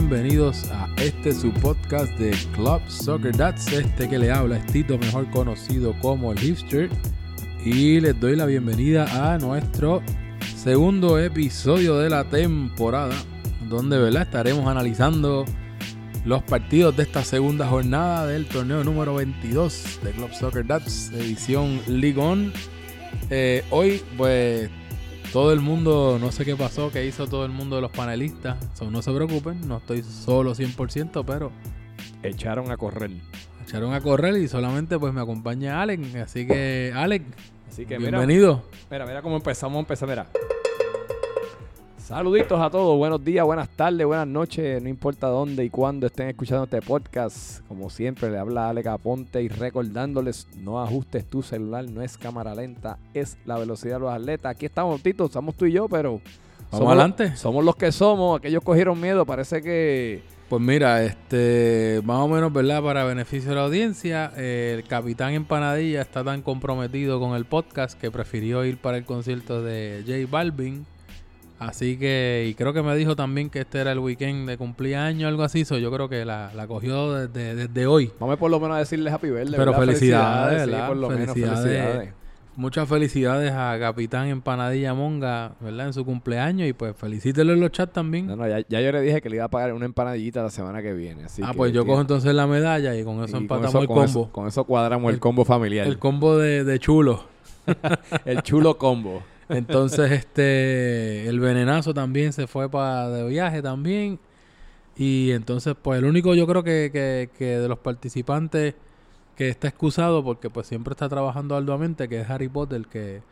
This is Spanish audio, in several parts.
Bienvenidos a este su podcast de Club Soccer Dats. Este que le habla es Tito, mejor conocido como el Hipster. Y les doy la bienvenida a nuestro segundo episodio de la temporada, donde ¿verdad? estaremos analizando los partidos de esta segunda jornada del torneo número 22 de Club Soccer Dats, edición League. Eh, hoy, pues, todo el mundo, no sé qué pasó, que hizo todo el mundo de los panelistas. So, no se preocupen, no estoy solo 100%, pero Echaron a correr. echaron a correr y solamente pues me acompaña Alec. Así que, Alec, Así que mira, bienvenido. mira, mira cómo empezamos a empezar, mira. Saluditos a todos, buenos días, buenas tardes, buenas noches, no importa dónde y cuándo estén escuchando este podcast. Como siempre, le habla Alex Aponte y recordándoles, no ajustes tu celular, no es cámara lenta, es la velocidad de los atletas. Aquí estamos, Tito, estamos tú y yo, pero... Vamos somos- adelante. Somos los que somos, aquellos cogieron miedo, parece que... Pues mira, este, más o menos, ¿verdad? Para beneficio de la audiencia, eh, el capitán Empanadilla está tan comprometido con el podcast que prefirió ir para el concierto de J Balvin. Así que, y creo que me dijo también que este era el weekend de cumpleaños, algo así. So, yo creo que la, la cogió desde, desde hoy. Vamos por lo menos a decirles happy birthday, Pero ¿verdad? felicidades, sí, ¿verdad? por lo menos Felicidades. Muchas felicidades a Capitán Empanadilla Monga, ¿verdad? En su cumpleaños. Y pues felicítelo en los chats también. No, no, ya, ya yo le dije que le iba a pagar una empanadilla la semana que viene. Así ah, que pues yo tiene- cojo entonces la medalla y con eso y con empatamos eso- el con combo. eso- con eso cuadramos el, El- combo familiar. El combo de, de chulo. El chulo combo. Entonces, este, el venenazo también se fue para de viaje también. Y entonces, pues el único yo creo que, que, que de los participantes que está excusado porque pues siempre está trabajando arduamente, que es Harry Potter, que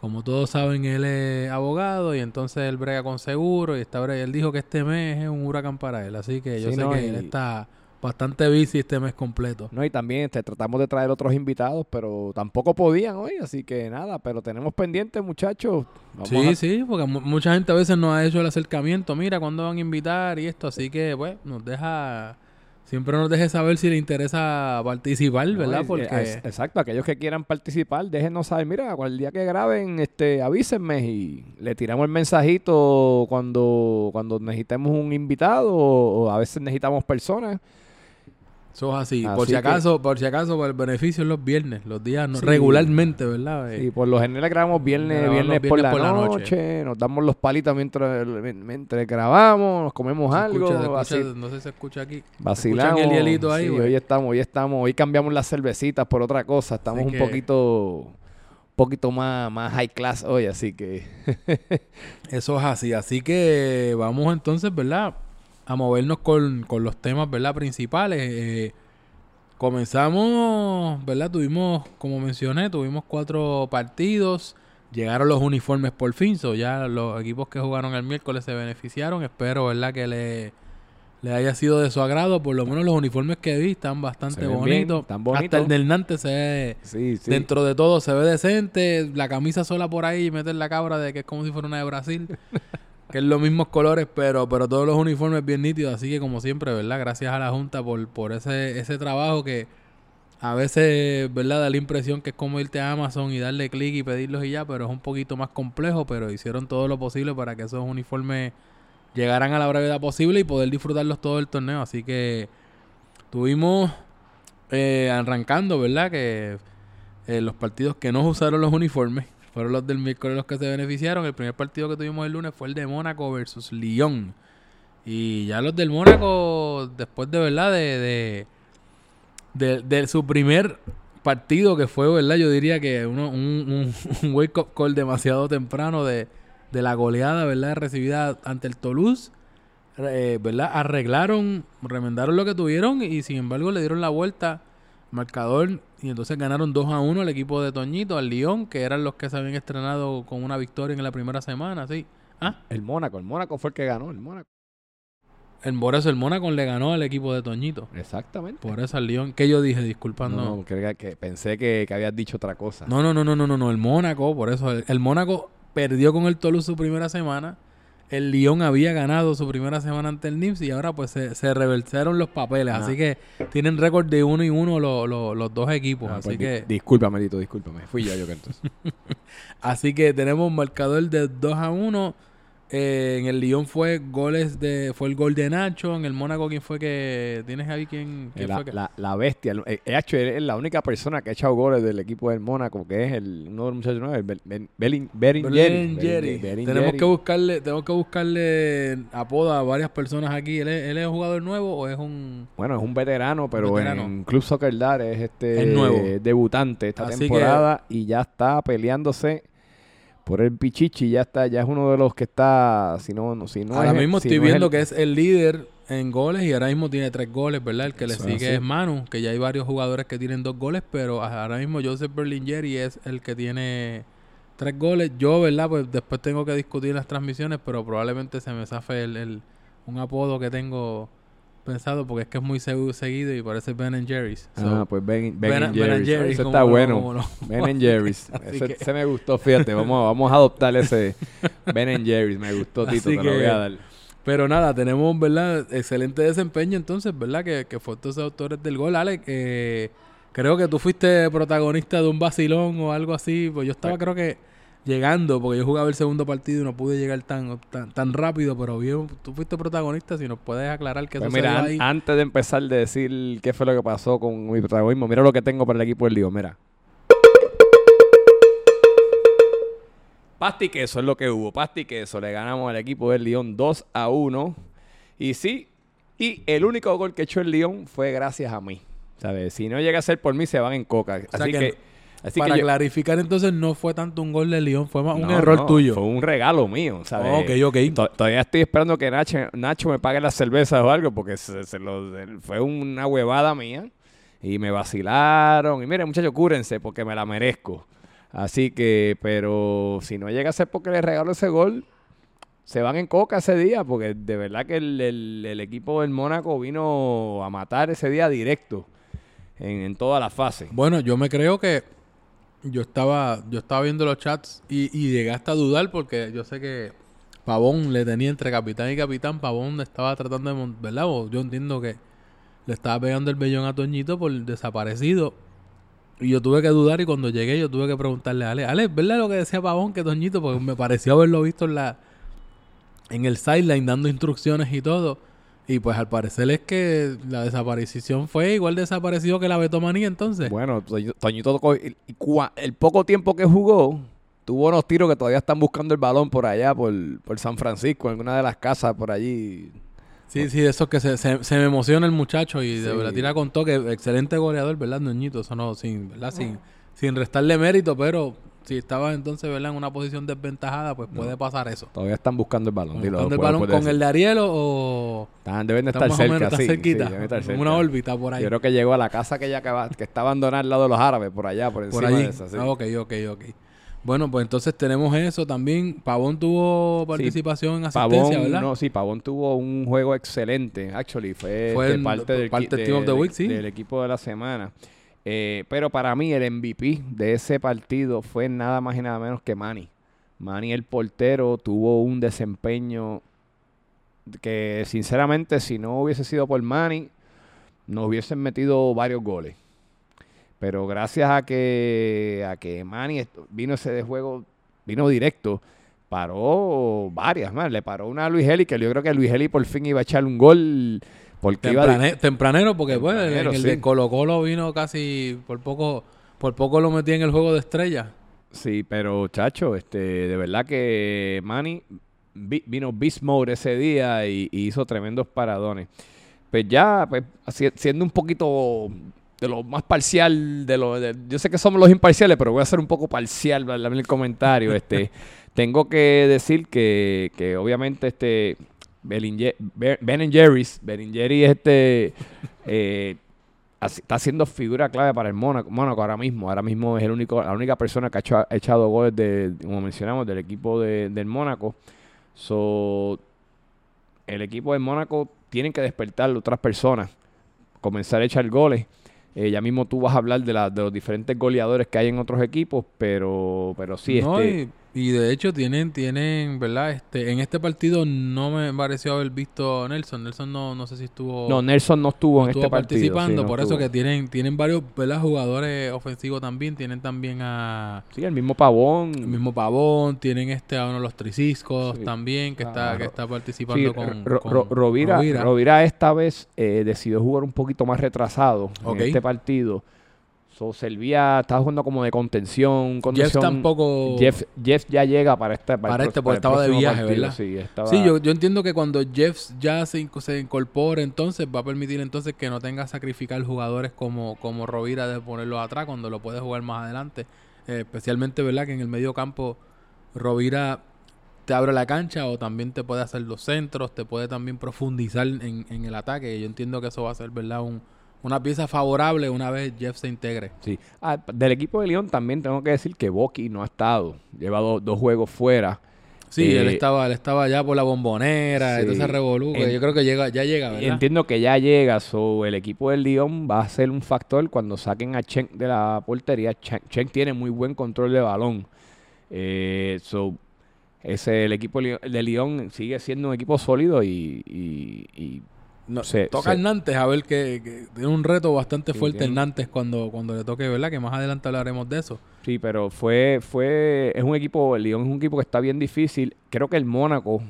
como todos saben, él es abogado y entonces él brega con seguro y está bre- él dijo que este mes es un huracán para él. Así que yo Sí, sé no, que y- él está bastante busy este mes completo. No, y también este, tratamos de traer otros invitados, pero tampoco podían hoy, así que nada, pero tenemos pendientes, muchachos. Vamos Sí, a- sí, porque mu- mucha gente a veces nos ha hecho el acercamiento, mira, cuándo van a invitar y esto, así que, pues, nos deja, siempre nos deje saber si le interesa participar, ¿verdad? es- Porque, es- exacto, aquellos que quieran participar, déjenos saber, mira, el día que graben, este, avísenme y le tiramos el mensajito cuando, cuando necesitemos un invitado o a veces necesitamos personas. Eso es así. Así por si que- acaso, por si acaso, por el beneficio es los viernes, los días no- Sí. regularmente, ¿verdad? Eh, Y por lo general grabamos viernes, Grabamos viernes, los por, la viernes por la noche, nos damos los palitos mientras, mientras grabamos, nos comemos se algo, escucha- así, escucha- no sé si se escucha aquí. vacilamos. el hielito ahí, Sí, hoy estamos, hoy estamos, hoy cambiamos las cervecitas por otra cosa, estamos Así un que- poquito, poquito más, más high class hoy, así que Eso es así, así que vamos entonces, ¿verdad? A movernos con, con los temas, ¿verdad? Principales. Eh, comenzamos, ¿verdad? Tuvimos, como mencioné, tuvimos cuatro partidos. Llegaron los uniformes por fin, so ya los equipos que jugaron el miércoles se beneficiaron. Espero, ¿verdad? Que le, le haya sido de su agrado. Por lo menos los uniformes que vi están bastante bonitos. Hasta el del Nantes se ve, sí, sí. Dentro de todo se ve decente. La camisa sola por ahí y meter la cabra de que es como si fuera una de Brasil. que es los mismos colores, pero, pero todos los uniformes bien nítidos. Así que como siempre, ¿verdad? Gracias a la Junta por, por ese, ese trabajo que a veces, ¿verdad? Da la impresión que es como irte a Amazon y darle clic y pedirlos y ya, pero es un poquito más complejo, pero hicieron todo lo posible para que esos uniformes llegaran a la brevedad posible y poder disfrutarlos todo el torneo. Así que tuvimos eh, arrancando, ¿verdad? Que eh, los partidos que no usaron los uniformes fueron los del miércoles los que se beneficiaron. El primer partido que tuvimos el lunes fue el de Mónaco versus Lyon. Y ya los del Mónaco, después de verdad, de, de, de, su primer partido que fue, ¿verdad? Yo diría que uno, un, un, un wake up call demasiado temprano de, de la goleada, ¿verdad? Recibida ante el Toulouse. eh, ¿Verdad? Arreglaron, remendaron lo que tuvieron y sin embargo le dieron la vuelta marcador y entonces ganaron 2 a 1 al equipo de Toñito, al Lyon, que eran los que se habían estrenado con una victoria en la primera semana, sí. Ah, El Mónaco, el Mónaco fue el que ganó, el Mónaco. el, por eso el Mónaco le ganó al equipo de Toñito. Exactamente. Por eso al Lyon, que yo dije, disculpando. no, no, que, que pensé que, que habías dicho otra cosa. No, no, no, no, no, no, no. El Mónaco, por eso. El, el Mónaco perdió con el Toulouse su primera semana. El Lyon había ganado su primera semana ante el Nims y ahora pues se, se reversaron los papeles. Ah. Así que tienen récord de uno y uno lo- lo- los dos equipos. Ah, así pues, que Discúlpame, Tito, discúlpame. Fui yo, yo que entonces. así que tenemos un marcador de 2 a 1. Eh, en el Lyon fue goles de fue el gol de Nacho. En el Mónaco, ¿quién fue que tienes ahí? ¿Quién, quién la, fue que- la- la bestia. el- eh, hecho, es la única persona que ha echado goles del equipo del Mónaco, que es el, uno de los muchachos nuevos, el. Berringeri. Tenemos que buscarle, tenemos que buscarle apodo a varias personas aquí. ¿Él es, él es un jugador nuevo o es un Bueno, es un veterano, pero Veterano. en Club Soccer Dar es este Es nuevo. debutante esta Así temporada y ya está peleándose por el Pichichi, ya está, ya es uno de los que está, si no, no- si no ahora es- mismo si estoy no es viendo el- que es el líder en goles y ahora mismo tiene tres goles, ¿verdad? El que le Eso sigue así. es Manu, que ya hay varios jugadores que tienen dos goles, pero ahora mismo Joseph Berlingeri es el que tiene tres goles. Yo, ¿verdad? Pues después tengo que discutir las transmisiones, pero probablemente se me zafe el, el- un apodo que tengo pensado porque es que es muy segu- seguido y parece Ben and Jerry's. So, Ah, pues Ben, ben, Ben- and Ben and Jerry's. Como está lo- bueno. Ben and Jerry's. Ese, que- ese me gustó, fíjate. Vamos, vamos a adoptar ese Ben and Jerry's. Me gustó, Tito, Así te lo voy a dar. Pero nada, tenemos, ¿verdad? Excelente desempeño entonces, ¿verdad? Que, que fue estos autores del gol. Alex, eh, creo que tú fuiste protagonista de un vacilón o algo así. Pues yo estaba creo que llegando, porque yo jugaba el segundo partido y no pude llegar tan, tan, tan rápido, pero bien, tú fuiste protagonista, si nos puedes aclarar qué Pues sucedió mira, ahí. antes de empezar de decir qué fue lo que pasó con mi protagonismo, mira lo que tengo para el equipo del Lío, mira. Pasti queso es lo que hubo. Pasti queso. Le ganamos al equipo del León 2 a 1. Y sí, y el único gol que echó el León fue gracias a mí. ¿Sabes? Si no llega a ser por mí, se van en coca. sea así que que, así Para que yo- clarificar entonces, no fue tanto un gol de León, fue más un error no, tuyo. Fue un regalo mío, ¿sabes? ok, ok. To- Todavía estoy esperando que Nacho, Nacho me pague las cervezas o algo, porque se, se lo- fue una huevada mía. Y me vacilaron. Y miren, muchachos, cúrense, porque me la merezco. Así que, pero si no llega a ser porque le regalo ese gol, se van en coca ese día, porque de verdad que el, el- el equipo del Mónaco vino a matar ese día directo en, en todas las fases. Bueno, yo me creo que yo estaba, yo estaba viendo los chats y, y llegué hasta a dudar porque yo sé que Pavón le tenía entre capitán y capitán. Pavón estaba tratando de, ¿verdad? Yo entiendo que le estaba pegando el vellón a Toñito por desaparecido. Y yo tuve que dudar y cuando llegué yo tuve que preguntarle a Ale, Ale, ¿verdad lo que decía Pavón que Toñito? Porque me pareció haberlo visto en la en el sideline dando instrucciones y todo. Y pues al parecer es que la desaparición fue igual desaparecido que la Betomanía entonces. Bueno, Toñito, tocó- cua- el poco tiempo que jugó, tuvo unos tiros que todavía están buscando el balón por allá, por, por San Francisco, en alguna de las casas por allí. Sí, sí, de esos que se, se, se me emociona el muchacho y de Sí. verdad tira con toque. Excelente goleador, ¿verdad, Noñito? Eso no, sin, ¿verdad? Sin, sin restarle mérito, pero si estaba entonces, ¿verdad? En una posición desventajada, pues puede pasar eso. Todavía están buscando el balón. dilo, Buscando el balón con el de Arielo o Están- deben de estar más o menos cerca, sí, sí, cerquita, deben estar cerca. una órbita por ahí. Yo creo que llegó a la casa que ella acaba, que está abandonada al lado de los árabes, por allá, por encima por allí. de esa. sí. Ah, ok, ok, ok. Bueno, pues entonces tenemos eso también. Pavón tuvo participación en asistencia, Pavón, ¿verdad? no, sí, Pavón tuvo un juego excelente, actually, fue, Fue de parte, del, parte Team of the Week, sí. del equipo de la semana. Eh, pero para mí el MVP de ese partido fue nada más y nada menos que Manny. Manny, el portero, tuvo un desempeño que sinceramente si no hubiese sido por Manny, nos hubiesen metido varios goles. Pero gracias a que, a que Manny vino ese de juego, vino directo, paró varias más. Le paró una a Luis Heli, que yo creo que Luis Heli por fin iba a echar un gol porque iba tempranero, porque bueno, en Tempranero, el sí. de Colo Colo vino casi por poco, por poco lo metí en el juego de estrella. Sí, pero chacho, este, de verdad que Manny vi- vino beast mode ese día y, y hizo tremendos paradones. Pues ya, pues, siendo un poquito de lo más parcial, de lo, de- yo sé que somos los imparciales, pero voy a ser un poco parcial en el comentario. Este, tengo que decir que, que obviamente este Ben Jerry's, Ben and Jerry este eh, está siendo figura clave para el Mónaco. Mónaco ahora mismo. Ahora mismo es el único, la única persona que ha, hecho- ha echado goles, de, como mencionamos, del equipo de- del Mónaco. So, el equipo del Mónaco tienen que despertar a otras personas, comenzar a echar goles. Eh, ya mismo tú vas a hablar de, la- de los diferentes goleadores que hay en otros equipos, pero, pero sí, No, este, y Y de hecho tienen, tienen, ¿verdad? Este, en este partido no me pareció haber visto a Nelson. Nelson no, no sé si estuvo. No, Nelson no estuvo no en estuvo este partido. sí, participando, no por eso que tienen, tienen varios, ¿verdad? Jugadores ofensivos también. Tienen también a Sí, el mismo Pavón. el mismo Pavón, tienen este a uno de los Triciscos Sí, también, que está, que está Sí, participando con, Ro- con Ro- Rovira, Rovira. Rovira esta vez eh, decidió jugar un poquito más retrasado en este partido. So, Servía estaba jugando como de contención. Jeff tampoco. Jeff, Jeff ya llega para este Para este, porque estaba de viaje, partido, ¿verdad? Sí, estaba- Sí, yo, yo entiendo que cuando Jeff ya se, se incorpore, entonces va a permitir entonces que no tenga que sacrificar jugadores como, como Rovira de ponerlos atrás cuando lo puede jugar más adelante. Eh, especialmente, ¿verdad? Que en el medio campo Rovira te abre la cancha o también te puede hacer los centros, te puede también profundizar en, en el ataque. Yo entiendo que eso va a ser, ¿verdad? Un, una pieza favorable una vez Jeff se integre. Sí. Ah, del equipo de León también tengo que decir que Boki no ha estado. Lleva do- dos juegos fuera. Sí, él Eh, estaba, él estaba ya por la bombonera, sí. entonces En- yo creo que llega, ya llega, ¿verdad? Entiendo que ya llega. So, el equipo del León va a ser un factor cuando saquen a Chen de la portería. Chen, Chen tiene muy buen control de balón. Eh, so, ese, el equipo de León sigue siendo un equipo sólido y, y- y No, Se- toca se- el Nantes a ver que, que tiene un reto bastante Sí, fuerte el Nantes cuando, cuando le toque, ¿verdad? Que más adelante hablaremos de eso. Sí, pero fue, fue, es un equipo, el Lyon es un equipo que está bien difícil. Creo que el Mónaco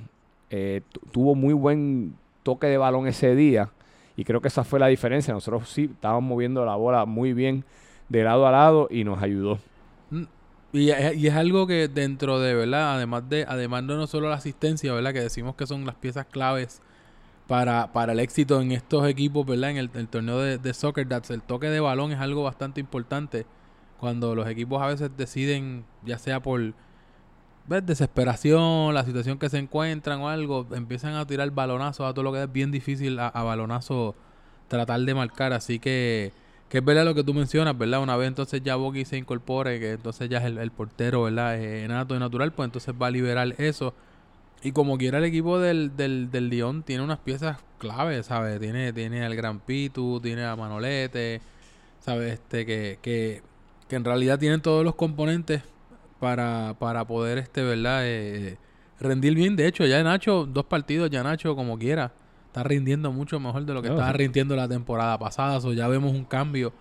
eh, tu- tuvo muy buen toque de balón ese día y creo que esa fue la diferencia. Nosotros sí estábamos moviendo la bola muy bien de lado a lado y nos ayudó. Y, es- y es algo que dentro de, ¿verdad? Además de, además de no solo la asistencia, ¿verdad? Que decimos que son las piezas claves para, para el éxito en estos equipos, ¿verdad? En el, torneo de, Soccer el toque de balón es algo bastante importante cuando los equipos a veces deciden, ya sea por ¿ves? desesperación, la situación que se encuentran o algo, empiezan a tirar balonazos a todo lo que es bien difícil a, balonazo tratar de marcar. Así que, que es verdad lo que tú mencionas, ¿verdad? Una vez entonces ya Boki se incorpore, que entonces ya es el, portero, ¿verdad? Eh, nato y natural, pues entonces va a liberar eso. Y como quiera el equipo del, del, del Lyon tiene unas piezas claves, ¿sabes? Tiene, tiene al Gran Pitu, tiene a Manolete, ¿sabes? Este, que, que, que en realidad tienen todos los componentes para, para poder, este, ¿verdad? Eh, rendir bien. De hecho, ya Nacho, dos partidos, ya Nacho, como quiera, está rindiendo mucho mejor de lo que No, estaba sí. rindiendo la temporada pasada. So, ya vemos un cambio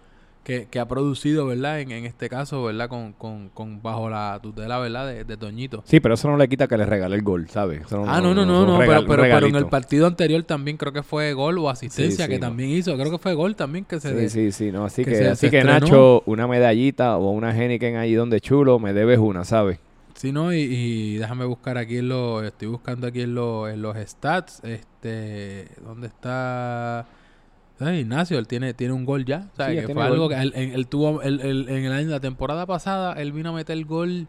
que, que ha producido, ¿verdad? En, en este caso, ¿verdad? Con, con, con bajo la tutela, ¿verdad? De, de Toñito. Sí, pero eso no le quita que le regale el gol, ¿sabes? Eso Ah, no, no, no, no, regal- pero, pero, pero en el partido anterior también creo que fue gol o asistencia Sí, que no. también hizo. Creo que fue gol también que se... Sí, de- sí, sí, no, así que que, se- así se que estrenó. Nacho, una medallita o una Henneken ahí donde chulo, me debes una, ¿sabes? Sí, no, y, y déjame buscar aquí en los, estoy buscando aquí en los, en los stats, este, ¿dónde está? Ignacio, él tiene, tiene un gol ya, ¿sabes? Sí, que fue algo que él, él- él tuvo, él- en el año, la temporada pasada, él vino a meter el gol,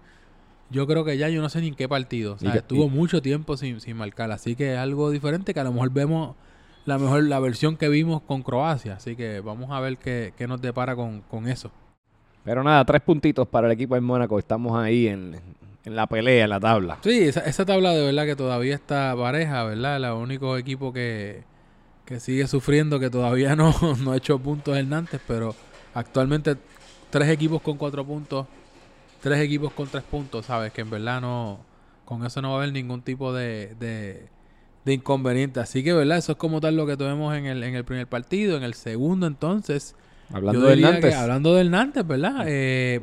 yo creo que ya, yo no sé ni en qué partido, o sea, estuvo y- mucho tiempo sin, sin marcar, así que es algo diferente que a lo mejor vemos la mejor, la versión que vimos con Croacia, así que vamos a ver qué, qué nos depara con, con eso. Pero nada, tres puntitos para el equipo del Mónaco. Estamos ahí en, en la pelea, en la tabla. Sí, esa, esa tabla de verdad que todavía está pareja, ¿verdad? El único equipo que, que sigue sufriendo, que todavía no, no ha hecho puntos el Nantes, pero actualmente tres equipos con cuatro puntos, tres equipos con tres puntos, ¿sabes? Que en verdad no, con eso no va a haber ningún tipo de, de, de inconveniente. Así que, ¿verdad? Eso es como tal lo que tuvimos en el, en el primer partido. En el segundo, entonces, Hablando diría Nantes. que hablando del Nantes, ¿verdad? Eh,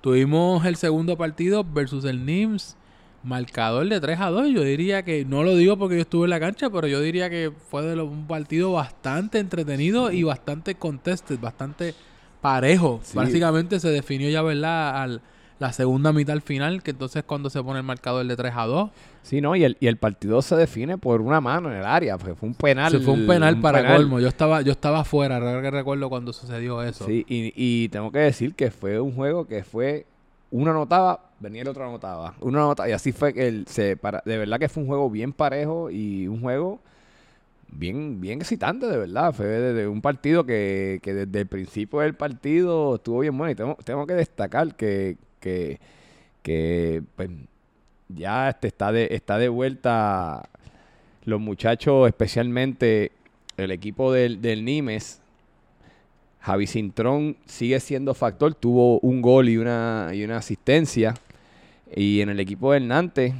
tuvimos el segundo partido versus el NIMS, marcador de 3 a 2. Yo diría que, no lo digo porque yo estuve en la cancha, pero yo diría que fue de lo- un partido bastante entretenido y bastante contested, bastante parejo. Sí. Básicamente se definió ya, ¿verdad? Al, la segunda mitad al final, que entonces cuando se pone el marcador de 3 a 2, Sí, ¿no? Y el, y el partido se define por una mano en el área. Fue, fue un penal. se fue un penal para penal. colmo. Yo estaba, yo estaba afuera, recuerdo cuando sucedió eso. Sí, y, y tengo que decir que fue un juego que fue. Uno anotaba, venía el otro anotaba. Uno anotaba. Y así fue que el, se para, de verdad que fue un juego bien parejo y un juego bien, bien excitante, de verdad. Fue desde un partido que, que desde el principio del partido estuvo bien bueno. Y tengo, tengo que destacar que, que, que pues, ya este, está, de, está de vuelta los muchachos, especialmente el equipo del, del Nimes. Javi Cintrón sigue siendo factor, tuvo un gol y una, y una asistencia. Y en el equipo del Nantes,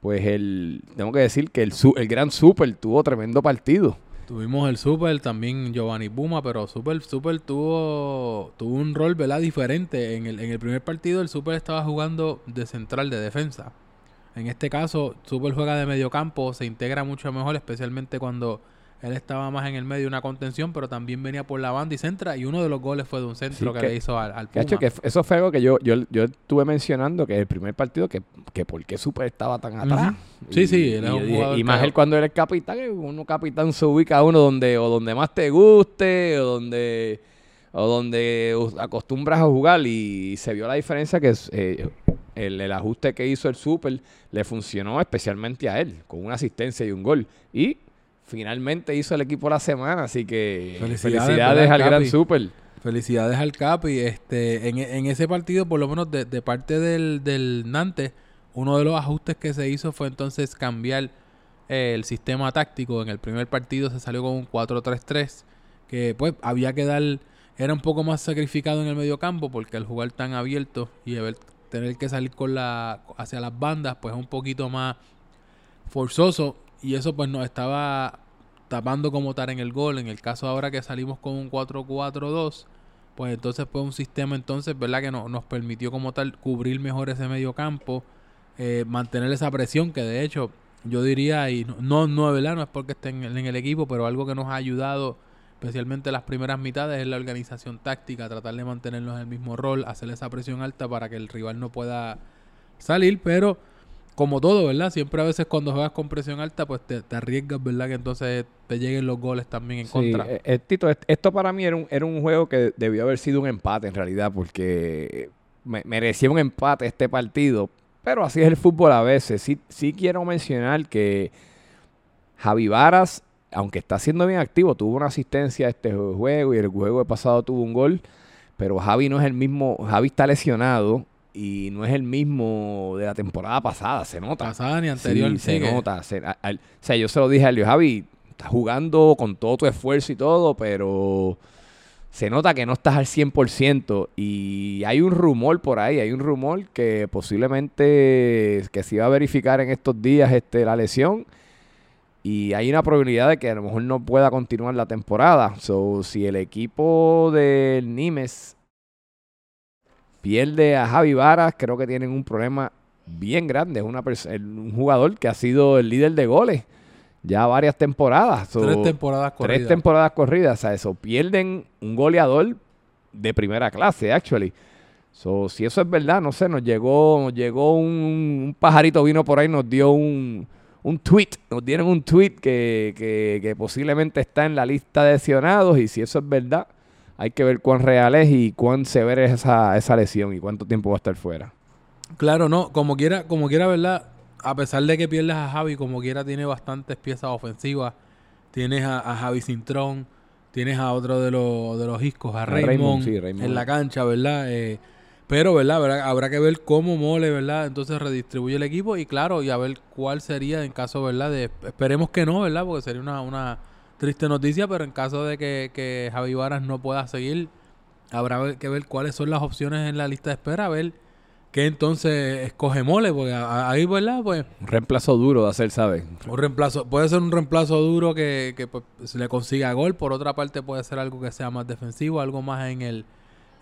pues el, tengo que decir que el, el gran Super tuvo tremendo partido. Tuvimos el Super, también Giovanni Puma, pero Super, Super tuvo, tuvo un rol ¿verdad? diferente. En el, en el primer partido el Super estaba jugando de central de defensa. En este caso, Super juega de medio campo, se integra mucho mejor, especialmente cuando él estaba más en el medio de una contención, pero también venía por la banda y centra. Y uno de los goles fue de un centro que, le hizo al, al Puma. que eso fue algo que yo, yo, yo estuve mencionando, que el primer partido, que, que por qué Super estaba tan atrás. Sí, sí, él es un jugador y, más él cuando eres capitán, uno capitán se ubica a uno donde, o donde más te guste, o donde o donde acostumbras a jugar y se vio la diferencia que eh, el, el, ajuste que hizo el Super le funcionó especialmente a él, con una asistencia y un gol. Y finalmente hizo el equipo la semana, así que felicidades, al Gran Super. Felicidades al Capi. Este, en, en, ese partido, por lo menos de, parte del, del, Nantes, uno de los ajustes que se hizo fue entonces cambiar eh, el sistema táctico. En el primer partido se salió con un 4-3-3, que pues había que dar, era un poco más sacrificado en el medio campo, porque al jugar tan abierto y tener que salir con la hacia las bandas, pues es un poquito más forzoso y eso pues nos estaba tapando como tal en el gol. En el caso ahora que salimos con un 4-4-2, pues entonces fue un sistema entonces, ¿verdad? Que no, nos permitió como tal cubrir mejor ese medio campo, eh, mantener esa presión que de hecho yo diría, y no, no, ¿verdad? No es porque estén en, el equipo, pero algo que nos ha ayudado especialmente las primeras mitades es la organización táctica, tratar de mantenernos en el mismo rol, hacer esa presión alta para que el rival no pueda salir, pero como todo, ¿verdad? Siempre a veces cuando juegas con presión alta, pues te, arriesgas, ¿verdad? Que entonces te lleguen los goles también en contra. Eh, eh, Tito, esto para mí era un, era un juego que debió haber sido un empate en realidad, porque merecía un empate este partido. Pero así es el fútbol a veces. Sí, sí quiero mencionar que Javi Varas, aunque está siendo bien activo, tuvo una asistencia a este juego y el juego de pasado tuvo un gol. Pero Javi no es el mismo. Javi está lesionado y no es el mismo de la temporada pasada, se nota. Pasada ni anterior. se nota. o sea, yo se lo dije a Leo Javi, estás jugando con todo tu esfuerzo y todo, pero se nota que no estás al 100% y hay un rumor por ahí, hay un rumor que posiblemente que se iba a verificar en estos días este, la lesión y hay una probabilidad de que a lo mejor no pueda continuar la temporada. So, si el equipo del Nimes pierde a Javi Varas, creo que tienen un problema bien grande. Es una un jugador que ha sido el líder de goles ya varias temporadas. tres temporadas corridas. Tres temporadas corridas. O sea, eso pierden un goleador de primera clase, actually. So, si eso es verdad, no sé, nos llegó, llegó un, pajarito vino por ahí, nos dio un, un tweet, nos dieron un tweet que, que, que posiblemente está en la lista de lesionados y si eso es verdad, hay que ver cuán real es y cuán severa es esa, esa lesión y cuánto tiempo va a estar fuera. Claro, no, como quiera, como quiera, ¿verdad? A pesar de que pierdes a Javi, como quiera, tiene bastantes piezas ofensivas. Tienes a, Javi Cintrón, tienes a otro de los, de los iscos, a, Raymond, en la cancha, ¿verdad? Eh, pero, ¿verdad? Habrá que ver cómo Mole, ¿verdad? Entonces redistribuye el equipo y, claro, y a ver cuál sería en caso, ¿verdad? De, esperemos que no, ¿verdad? Porque sería una, una triste noticia, pero en caso de que, que Javi Varas no pueda seguir, habrá que ver cuáles son las opciones en la lista de espera, a ver qué entonces escoge Mole, porque ahí, ¿verdad? Pues, un reemplazo duro de hacer, ¿sabes? Un reemplazo, puede ser un reemplazo duro que, que pues, se le consiga gol, por otra parte puede ser algo que sea más defensivo, algo más en el,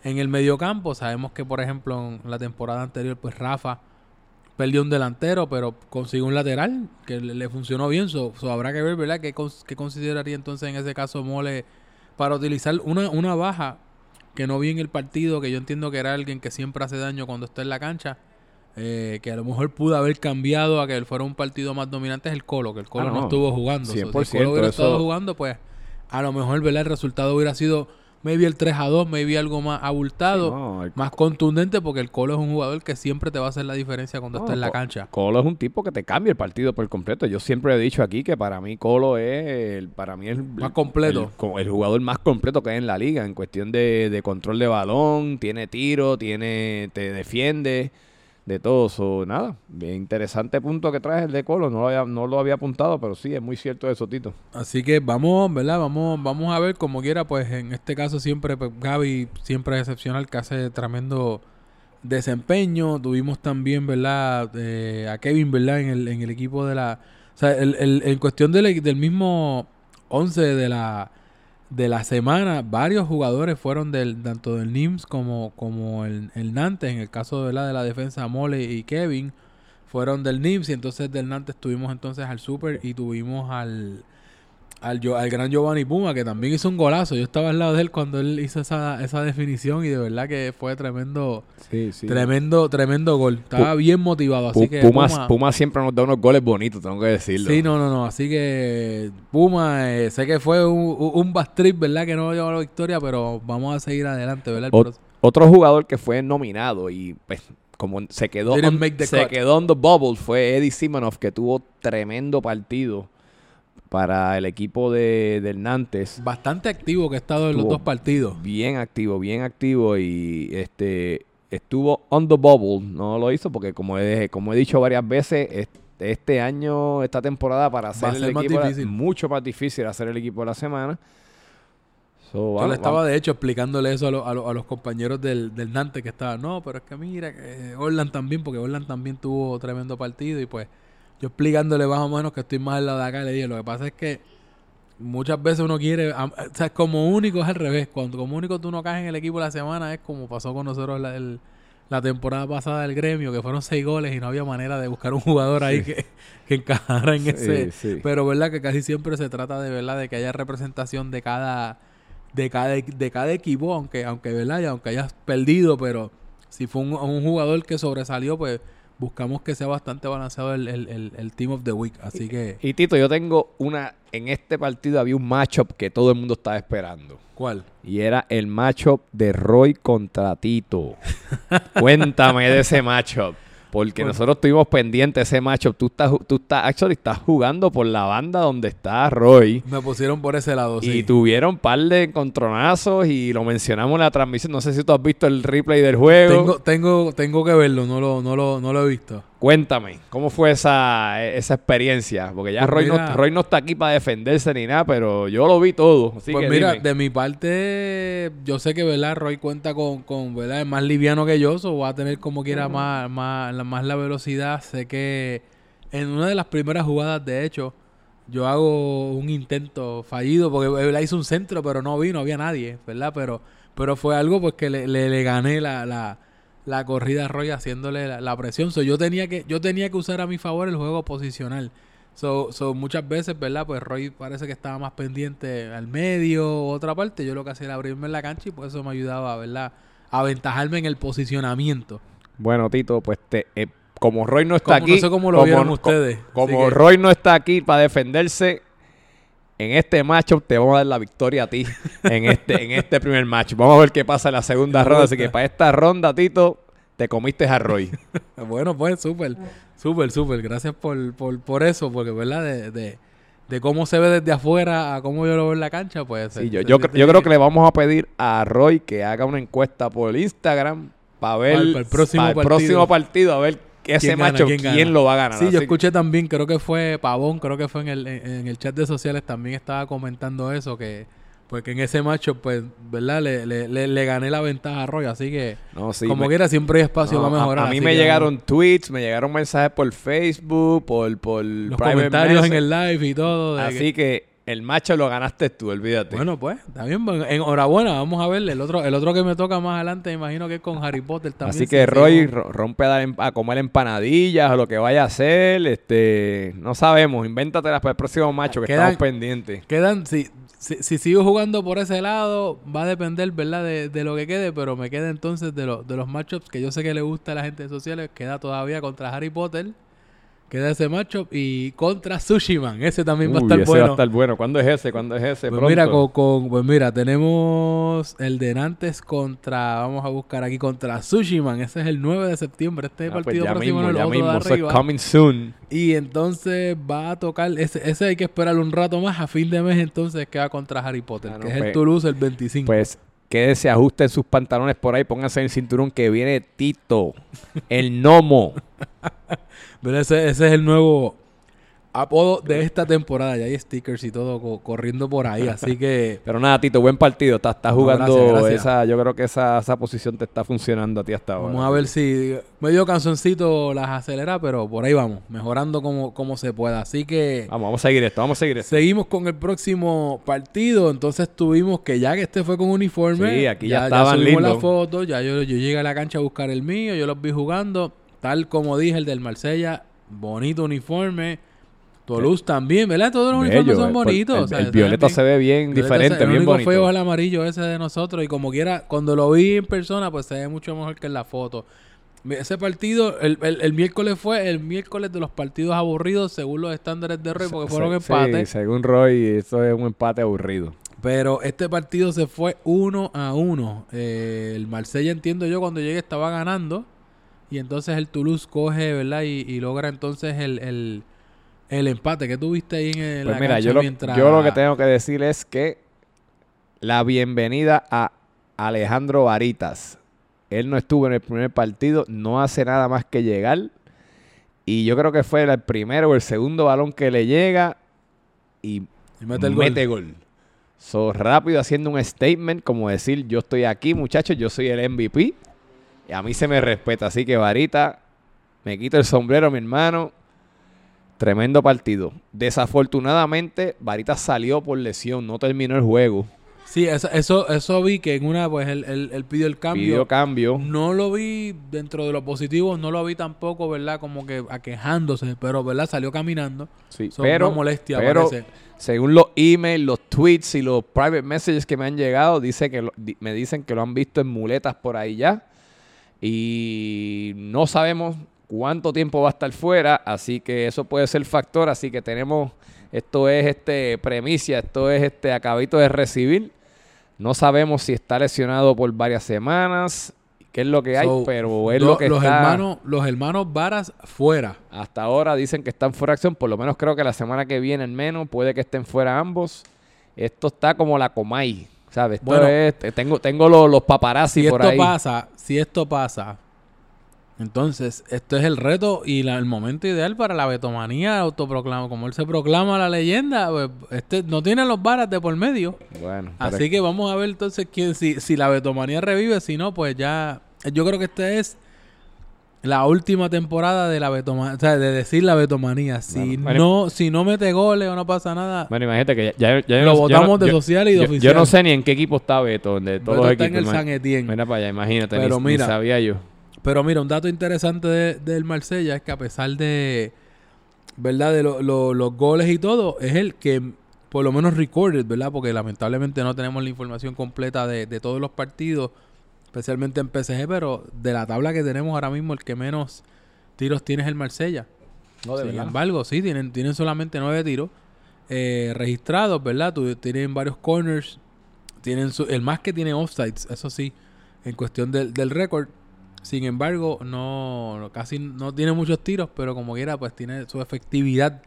en el mediocampo. Sabemos que, por ejemplo, en la temporada anterior, pues Rafa perdió un delantero, pero consiguió un lateral que le, funcionó bien. So, habrá que ver, ¿verdad? ¿Qué, consideraría entonces en ese caso Mole para utilizar una, una baja que no vi en el partido, que yo entiendo que era alguien que siempre hace daño cuando está en la cancha? Eh, que a lo mejor pudo haber cambiado a que él fuera un partido más dominante es el Colo, que el Colo ah, no. estuvo jugando. 100%, si el Colo hubiera estado jugando, pues a lo mejor ¿verdad? el resultado hubiera sido maybe el 3 a 2, maybe algo más abultado, más contundente, porque el Colo es un jugador que siempre te va a hacer la diferencia cuando está en la cancha. Colo es un tipo que te cambia el partido por completo. Yo siempre he dicho aquí que para mí Colo es, el, para mí es más completo. El, jugador más completo que hay en la liga en cuestión de, de control de balón, tiene tiro, tiene te defiende de todo. eso nada, bien interesante punto que traes el de Colo. No lo, había, no lo había apuntado, pero sí, es muy cierto eso, Tito. Así que vamos, ¿verdad? Vamos, vamos a ver como quiera, pues en este caso siempre, pues, Gaby siempre es excepcional, que hace tremendo desempeño. Tuvimos también, ¿verdad? Eh, a Kevin, ¿verdad? En el, en el equipo de la... O sea, el, el- en cuestión del, del mismo 11 de la, de la semana, varios jugadores fueron del tanto del NIMS como, como el, el Nantes. En el caso ¿verdad? de la defensa, Mole y Kevin fueron del NIMS. Y entonces del Nantes tuvimos entonces al Super y tuvimos al... Al, al gran Giovanni Puma, que también hizo un golazo. Yo estaba al lado de él cuando él hizo esa, esa definición y de verdad que fue tremendo, Sí, sí. Tremendo, tremendo gol. Estaba bien motivado, así que Puma, Pumas siempre nos da unos goles bonitos, tengo que decirlo. Sí, no, no, no. Así que Puma, eh, sé que fue un, un bad trip, ¿verdad? Que no llevó la victoria, pero vamos a seguir adelante, ¿verdad? Ot-. Otro jugador que fue nominado y pues como se quedó on, se cut. quedó on the bubble fue Eddie Simonov que tuvo tremendo partido para el equipo de, del Nantes. Bastante activo que ha estado en los dos partidos. Bien activo, bien activo y este estuvo on the bubble, no lo hizo porque como he, como he dicho varias veces, es- este año, esta temporada para hacer el más equipo la- mucho más difícil hacer el equipo de la semana. So, Yo le estaba de hecho explicándole eso a, lo- a lo- a los compañeros del, del Nantes que estaban, no, pero es que mira, que Orland también, porque Orland también tuvo tremendo partido y pues yo explicándole más o menos que estoy más al lado de acá, le dije, lo que pasa es que muchas veces uno quiere, o sea, como único es al revés, cuando como único tú no caes en el equipo la semana es como pasó con nosotros la, el- la temporada pasada del gremio, que fueron seis goles y no había manera de buscar un jugador ahí que, que encajara en Sí, ese, sí. pero verdad que casi siempre se trata de verdad de que haya representación de cada de cada de cada equipo, aunque aunque verdad, y aunque hayas perdido, pero si fue un, un jugador que sobresalió, pues buscamos que sea bastante balanceado el, el, el- el team of the week, así que Y Tito, yo tengo una. En este partido había un matchup que todo el mundo estaba esperando. ¿cuál? Y era el matchup de Roy contra Tito. Cuéntame de ese matchup. Porque Bueno. nosotros estuvimos pendientes de ese matchup. Tú estás, tú estás, actually, estás jugando por la banda donde está Roy. Me pusieron por ese lado, Y sí. tuvieron par de encontronazos y lo mencionamos en la transmisión. No sé si tú has visto el replay del juego. Tengo, tengo, tengo que verlo, no lo, no lo, no lo he visto. Cuéntame, ¿cómo fue esa, esa experiencia? Porque ya Pues Roy, mira- no, Roy no está aquí para defenderse ni nada, pero yo lo vi todo. Así pues que mira, dime. de mi parte, yo sé que verdad Roy cuenta con, con verdad es más liviano que yo, so va a tener como quiera más, más, la, más la velocidad. Sé que en una de las primeras jugadas, de hecho, yo hago un intento fallido porque verdad hizo un centro, pero no vi, no había nadie, ¿verdad? Pero, pero fue algo pues que le, le, le gané la, la, la corrida a Roy haciéndole la, la presión. So, yo tenía que, yo tenía que usar a mi favor el juego posicional. So, so, muchas veces, ¿verdad? Pues Roy parece que estaba más pendiente al medio otra parte. Yo lo que hacía era abrirme en la cancha y pues eso me ayudaba, ¿verdad? A aventajarme en el posicionamiento. Bueno, Tito, pues te, eh, como Roy no está Como- aquí. no sé cómo lo como- vieron ustedes. Como que- Roy no está aquí para defenderse, en este matchup te vamos a dar la victoria a ti en este, en este primer match. Vamos a ver qué pasa en la segunda ronda. Así que para esta ronda, Tito, te comiste a Roy. Bueno, pues súper, súper, súper. Gracias por, por, por eso, porque, ¿verdad? De, de, de cómo se ve desde afuera a cómo yo lo veo en la cancha, pues... Sí, se- yo, se yo, cre- yo creo que le vamos a pedir a Roy que haga una encuesta por Instagram para ver Para el- para el próximo para el partido. próximo partido, a ver ese ¿Quién gana? macho, ¿Quién lo va a ganar. Sí, yo que- escuché también, creo que fue Pavón, creo que fue en el, en, el chat de sociales también estaba comentando eso, que porque en ese macho, pues, ¿verdad? Le, le, le, le gané la ventaja a Roy, así que no, sí, como me- quiera siempre hay espacio para a- mejorar. A, mí así me que llegaron tweets, me llegaron mensajes por Facebook, por, por los comentarios en el live y todo. Así que- que el macho lo ganaste tú, olvídate. bueno, pues, también, bueno, enhorabuena, vamos a ver. El otro, el otro que me toca más adelante, imagino que es con Harry Potter también. Así que Roy rompe a, dar a comer empanadillas o lo que vaya a hacer. Este, no sabemos, invéntatelas para el próximo macho que Quedan- estamos pendientes. Quedan, si, si, si sigo jugando por ese lado, va a depender, ¿verdad? De, de lo que quede, pero me queda entonces de, lo- de los matchups que yo sé que le gusta a la gente de sociales, queda todavía contra Harry Potter, queda ese matchup y contra Sushiman, ese también va a estar ese bueno. va a estar bueno. ¿Cuándo es ese? ¿Cuándo es ese? Pues Pronto. mira, con, con- pues mira, tenemos el de Nantes contra, vamos a buscar aquí, contra Sushiman, ese es el 9 de septiembre, este Ah, pues partido ya próximo mismo, en el ya otro de mismo. Es arriba. coming soon. Y entonces va a tocar, ese, ese hay que esperar un rato más, a fin de mes entonces que va contra Harry Potter, Ah, no, que es pues- el Toulouse el 25. Pues que se ajusten sus pantalones por ahí, pónganse el cinturón que viene Tito, el gnomo. Pero ese, ese es el nuevo apodo de esta temporada. Ya hay stickers y todo co- corriendo por ahí. Así que Pero nada, Tito, buen partido. Estás está No, jugando gracias, gracias. esa. Yo creo que esa, esa posición te está funcionando a ti hasta ahora. vamos a ver si medio canzoncito las acelera, pero por ahí vamos, mejorando como, como se pueda. Así que Vamos, vamos a seguir esto, vamos a seguir esto. seguimos con el próximo partido. Entonces tuvimos que ya que este fue con uniforme, Sí, aquí ya estaban subimos lindos. las fotos, ya yo, yo llegué a la cancha a buscar el mío, yo los vi jugando, tal como dije, el del Marsella, bonito uniforme. Toulouse también, ¿verdad? Todos los Bello, uniformes son el- bonitos. El, o sea, el se violeta ven se ve bien diferente, se- el bien único bonito. feo es el amarillo ese de nosotros y como quiera, cuando lo vi en persona, pues se ve mucho mejor que en la foto. Ese partido, el, el- el miércoles fue el miércoles de los partidos aburridos según los estándares de Roy, porque fueron sí, empates. según Roy, eso es un empate aburrido. Pero este partido se fue uno a uno. Eh, el Marsella, entiendo yo, cuando llegué estaba ganando. Y entonces el Toulouse coge, ¿verdad? Y, y logra entonces el, el, el empate. que tuviste ahí en el, Pues mira, yo lo, mientras- yo lo que tengo que decir es que la bienvenida a Alejandro Varitas. Él no estuvo en el primer partido, no hace nada más que llegar. Y yo creo que fue el primero o el segundo balón que le llega y y mete el gol. mete gol. So, rápido haciendo un statement, como decir, yo estoy aquí, muchachos, yo soy el MVP. Y a mí se me respeta. Así que, Varita, me quito el sombrero, mi hermano. Tremendo partido. Desafortunadamente, Varita salió por lesión, no terminó el juego. Sí, eso, eso, eso vi que en una, pues él, él- él pidió el cambio. Pidió cambio. No lo vi dentro de lo positivo, no lo vi tampoco, ¿verdad? Como que aquejándose, pero, ¿verdad? Salió caminando. Sí, Son pero, una molestia, pero parece. según los emails, los tweets y los private messages que me han llegado, dice que lo- di- me dicen que lo han visto en muletas por ahí ya. Y no sabemos cuánto tiempo va a estar fuera, así que eso puede ser factor. Así que tenemos, esto es este premicia, esto es este acabito de recibir. No sabemos si está lesionado por varias semanas, qué es lo que hay, So, pero es Lo- lo que los, está. hermanos, los hermanos Varas fuera. Hasta ahora dicen que están fuera de acción. Por lo menos creo que la semana que viene, al menos, puede que estén fuera ambos. Esto está como la Comay. ¿Sabes? Esto Bueno. es- tengo, tengo los, los paparazzi Si por esto ahí. pasa, si esto pasa, entonces esto es el reto y la- el momento ideal para la betomanía autoproclama. Como él se proclama la leyenda, pues, este no tiene los varas de por medio. Bueno, Así que vamos a ver entonces quién, si, si la betomanía revive, si no, pues ya. Yo creo que esta es la última temporada de la betomanía, o sea, de decir la betomanía. Si Bueno, no, si no mete goles o no pasa nada, Bueno, imagínate que ya, ya- ya lo no- votamos yo de social y de yo- oficial. Yo no sé ni en qué equipo está Beto, de todos Beto los está en el. San Etienne. Mira para allá, imagínate, Pero ni, mira. sabía yo. Pero mira, un dato interesante de- del Marsella es que a pesar de, ¿verdad? De lo- lo- los goles y todo, es el que por lo menos recorded, ¿verdad? Porque lamentablemente no tenemos la información completa de, de todos los partidos, especialmente en PSG, pero de la tabla que tenemos ahora mismo, el que menos tiros tiene es el Marsella. No, de Sin verdad. embargo, sí, tienen, tienen solamente nueve tiros eh, registrados, ¿verdad? Tu- tienen varios corners, tienen su- el más que tiene offsides, eso sí, en cuestión del, del récord. Sin embargo, no, casi no tiene muchos tiros, pero como quiera, pues tiene su efectividad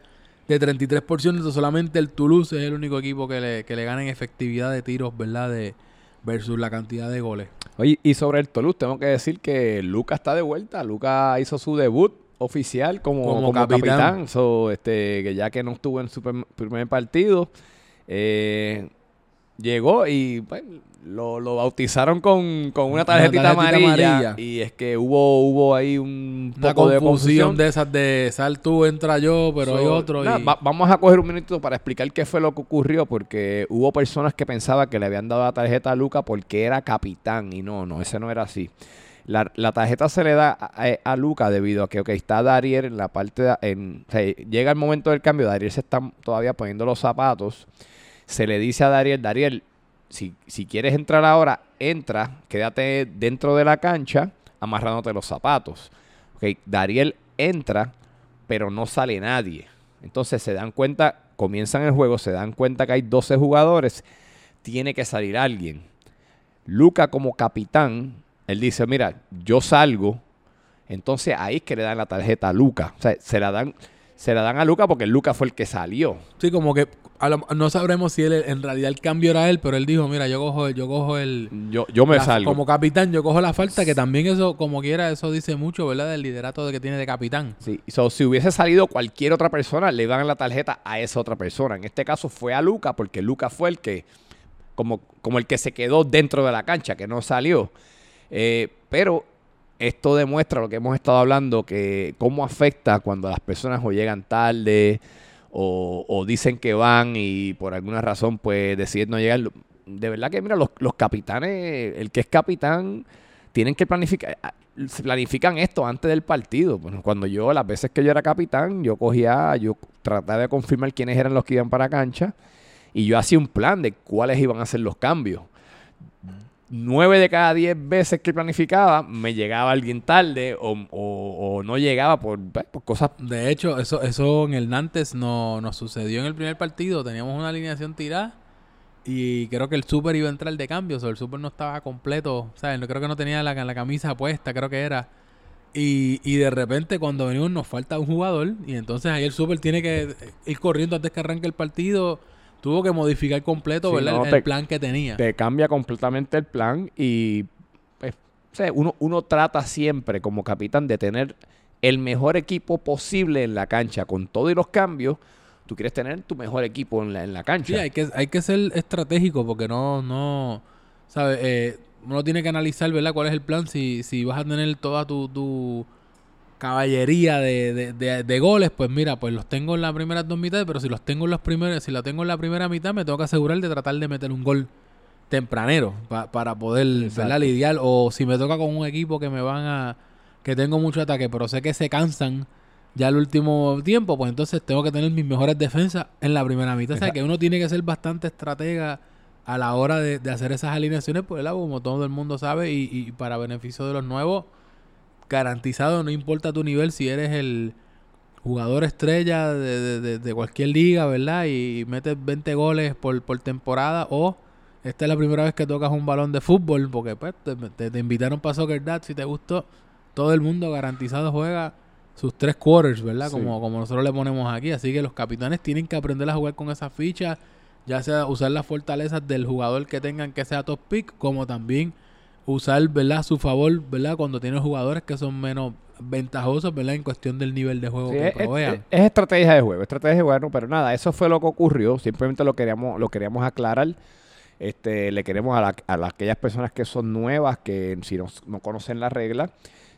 de 33%. Solamente el Toulouse es el único equipo que le, que le gana en efectividad de tiros, ¿verdad? De, versus la cantidad de goles. Oye, y sobre el Toulouse, tengo que decir que Lucas está de vuelta. Lucas hizo su debut oficial como, Como como capitán. capitán. So, este, que ya que no estuvo en su prim- primer partido, eh, llegó y bueno, lo, lo bautizaron con, con una Una tarjetita, tarjetita amarilla, amarilla. Y es que hubo, hubo ahí un Una poco de confusión confusión. de esas de sal tú, entra yo, pero hay So, otro. nada, y- va- vamos a coger un minutito para explicar qué fue lo que ocurrió, porque hubo personas que pensaban que le habían dado la tarjeta a Luca porque era capitán, y no, no, ese no era así. La, la tarjeta se le da a, a- a Luca debido a que ok, está Dariel en la parte, de- en, o sea, llega el momento del cambio, Dariel se está todavía poniendo los zapatos, se le dice a Dariel, Dariel, si, si quieres entrar ahora, entra, quédate dentro de la cancha amarrándote los zapatos. Ok, Dariel entra, pero no sale nadie. Entonces se dan cuenta, comienzan el juego, se dan cuenta que hay 12 jugadores, tiene que salir alguien. Luca como capitán, él dice, mira, yo salgo, entonces ahí es que le dan la tarjeta a Luca. O sea, se la dan, se la dan a Luca porque Luca fue el que salió. Sí, como que a lo- no sabremos si él, en realidad el cambio era él, pero él dijo, mira, yo cojo, yo cojo el... Yo, yo me la- salgo. Como capitán, yo cojo la falta, que también eso, como quiera, eso dice mucho, ¿verdad? Del liderato de que tiene de capitán. Sí, so, si hubiese salido cualquier otra persona, le dan la tarjeta a esa otra persona. En este caso fue a Luca, porque Luca fue el que, como, como el que se quedó dentro de la cancha, que no salió. Eh, pero esto demuestra lo que hemos estado hablando, que cómo afecta cuando las personas o llegan tarde o, dicen que van y por alguna razón pues deciden no llegar. De verdad que mira, los, los capitanes, el que es capitán, tienen que planificar, planifican esto antes del partido. Cuando yo, las veces que yo era capitán, yo cogía, yo trataba de confirmar quiénes eran los que iban para cancha y yo hacía un plan de cuáles iban a ser los cambios. Nueve de cada diez veces que planificaba, me llegaba alguien tarde o, o- no llegaba por, pues, por cosas. De hecho, eso, eso en el Nantes no, nos sucedió en el primer partido. Teníamos una alineación tirada y creo que el Super iba a entrar de cambio. O sea, el Super no estaba completo. ¿sabes? No creo que no tenía la, la camisa puesta, creo que era. Y, y de repente cuando venimos nos falta un jugador y entonces ahí el Super tiene que ir corriendo antes que arranque el partido. Tuvo que modificar completo Sí, ¿verdad? no, el, te- el plan que tenía. Te cambia completamente el plan y pues, o sea, uno, uno trata siempre como capitán de tener el mejor equipo posible en la cancha. Con todos los cambios, tú quieres tener tu mejor equipo en la, en la cancha. Sí, hay que, hay que ser estratégico porque no, no, ¿sabes? Eh, uno tiene que analizar, ¿verdad? ¿Cuál es el plan? Si, si vas a tener toda tu, tu caballería de, de, de- de goles, pues mira, pues los tengo en las primeras dos mitades, pero si los tengo en las primeras, si la tengo en la primera mitad, me tengo que asegurar de tratar de meter un gol tempranero pa- para poder. Lidiar. O si me toca con un equipo que me van a, que tengo mucho ataque, pero sé que se cansan ya el último tiempo, pues entonces tengo que tener mis mejores defensas en la primera mitad. O sea, que uno tiene que ser bastante estratega a la hora de, de hacer esas alineaciones, pues, como todo el mundo sabe, y, y para beneficio de los nuevos, garantizado, no importa tu nivel, si eres el jugador estrella de, de- de- cualquier liga, ¿verdad? Y metes 20 goles por, por temporada, o esta es la primera vez que tocas un balón de fútbol, porque pues, te, te- te invitaron para Soccer Dad, si te gustó, todo el mundo garantizado juega sus tres quarters, ¿verdad? Sí. Como, como nosotros le ponemos aquí. Así que los capitanes tienen que aprender a jugar con esas fichas, ya sea usar las fortalezas del jugador que tengan que sea top pick, como también usar, ¿verdad? A su favor, ¿verdad? Cuando tienes jugadores que son menos ventajosos, ¿verdad? En cuestión del nivel de juego Sí, que es, es- provean. es estrategia de juego, estrategia de juego, pero nada, eso fue lo que ocurrió. Simplemente lo queríamos, lo queríamos aclarar. Este, le queremos a, la- a las- aquellas personas que son nuevas, que si no, no conocen la regla,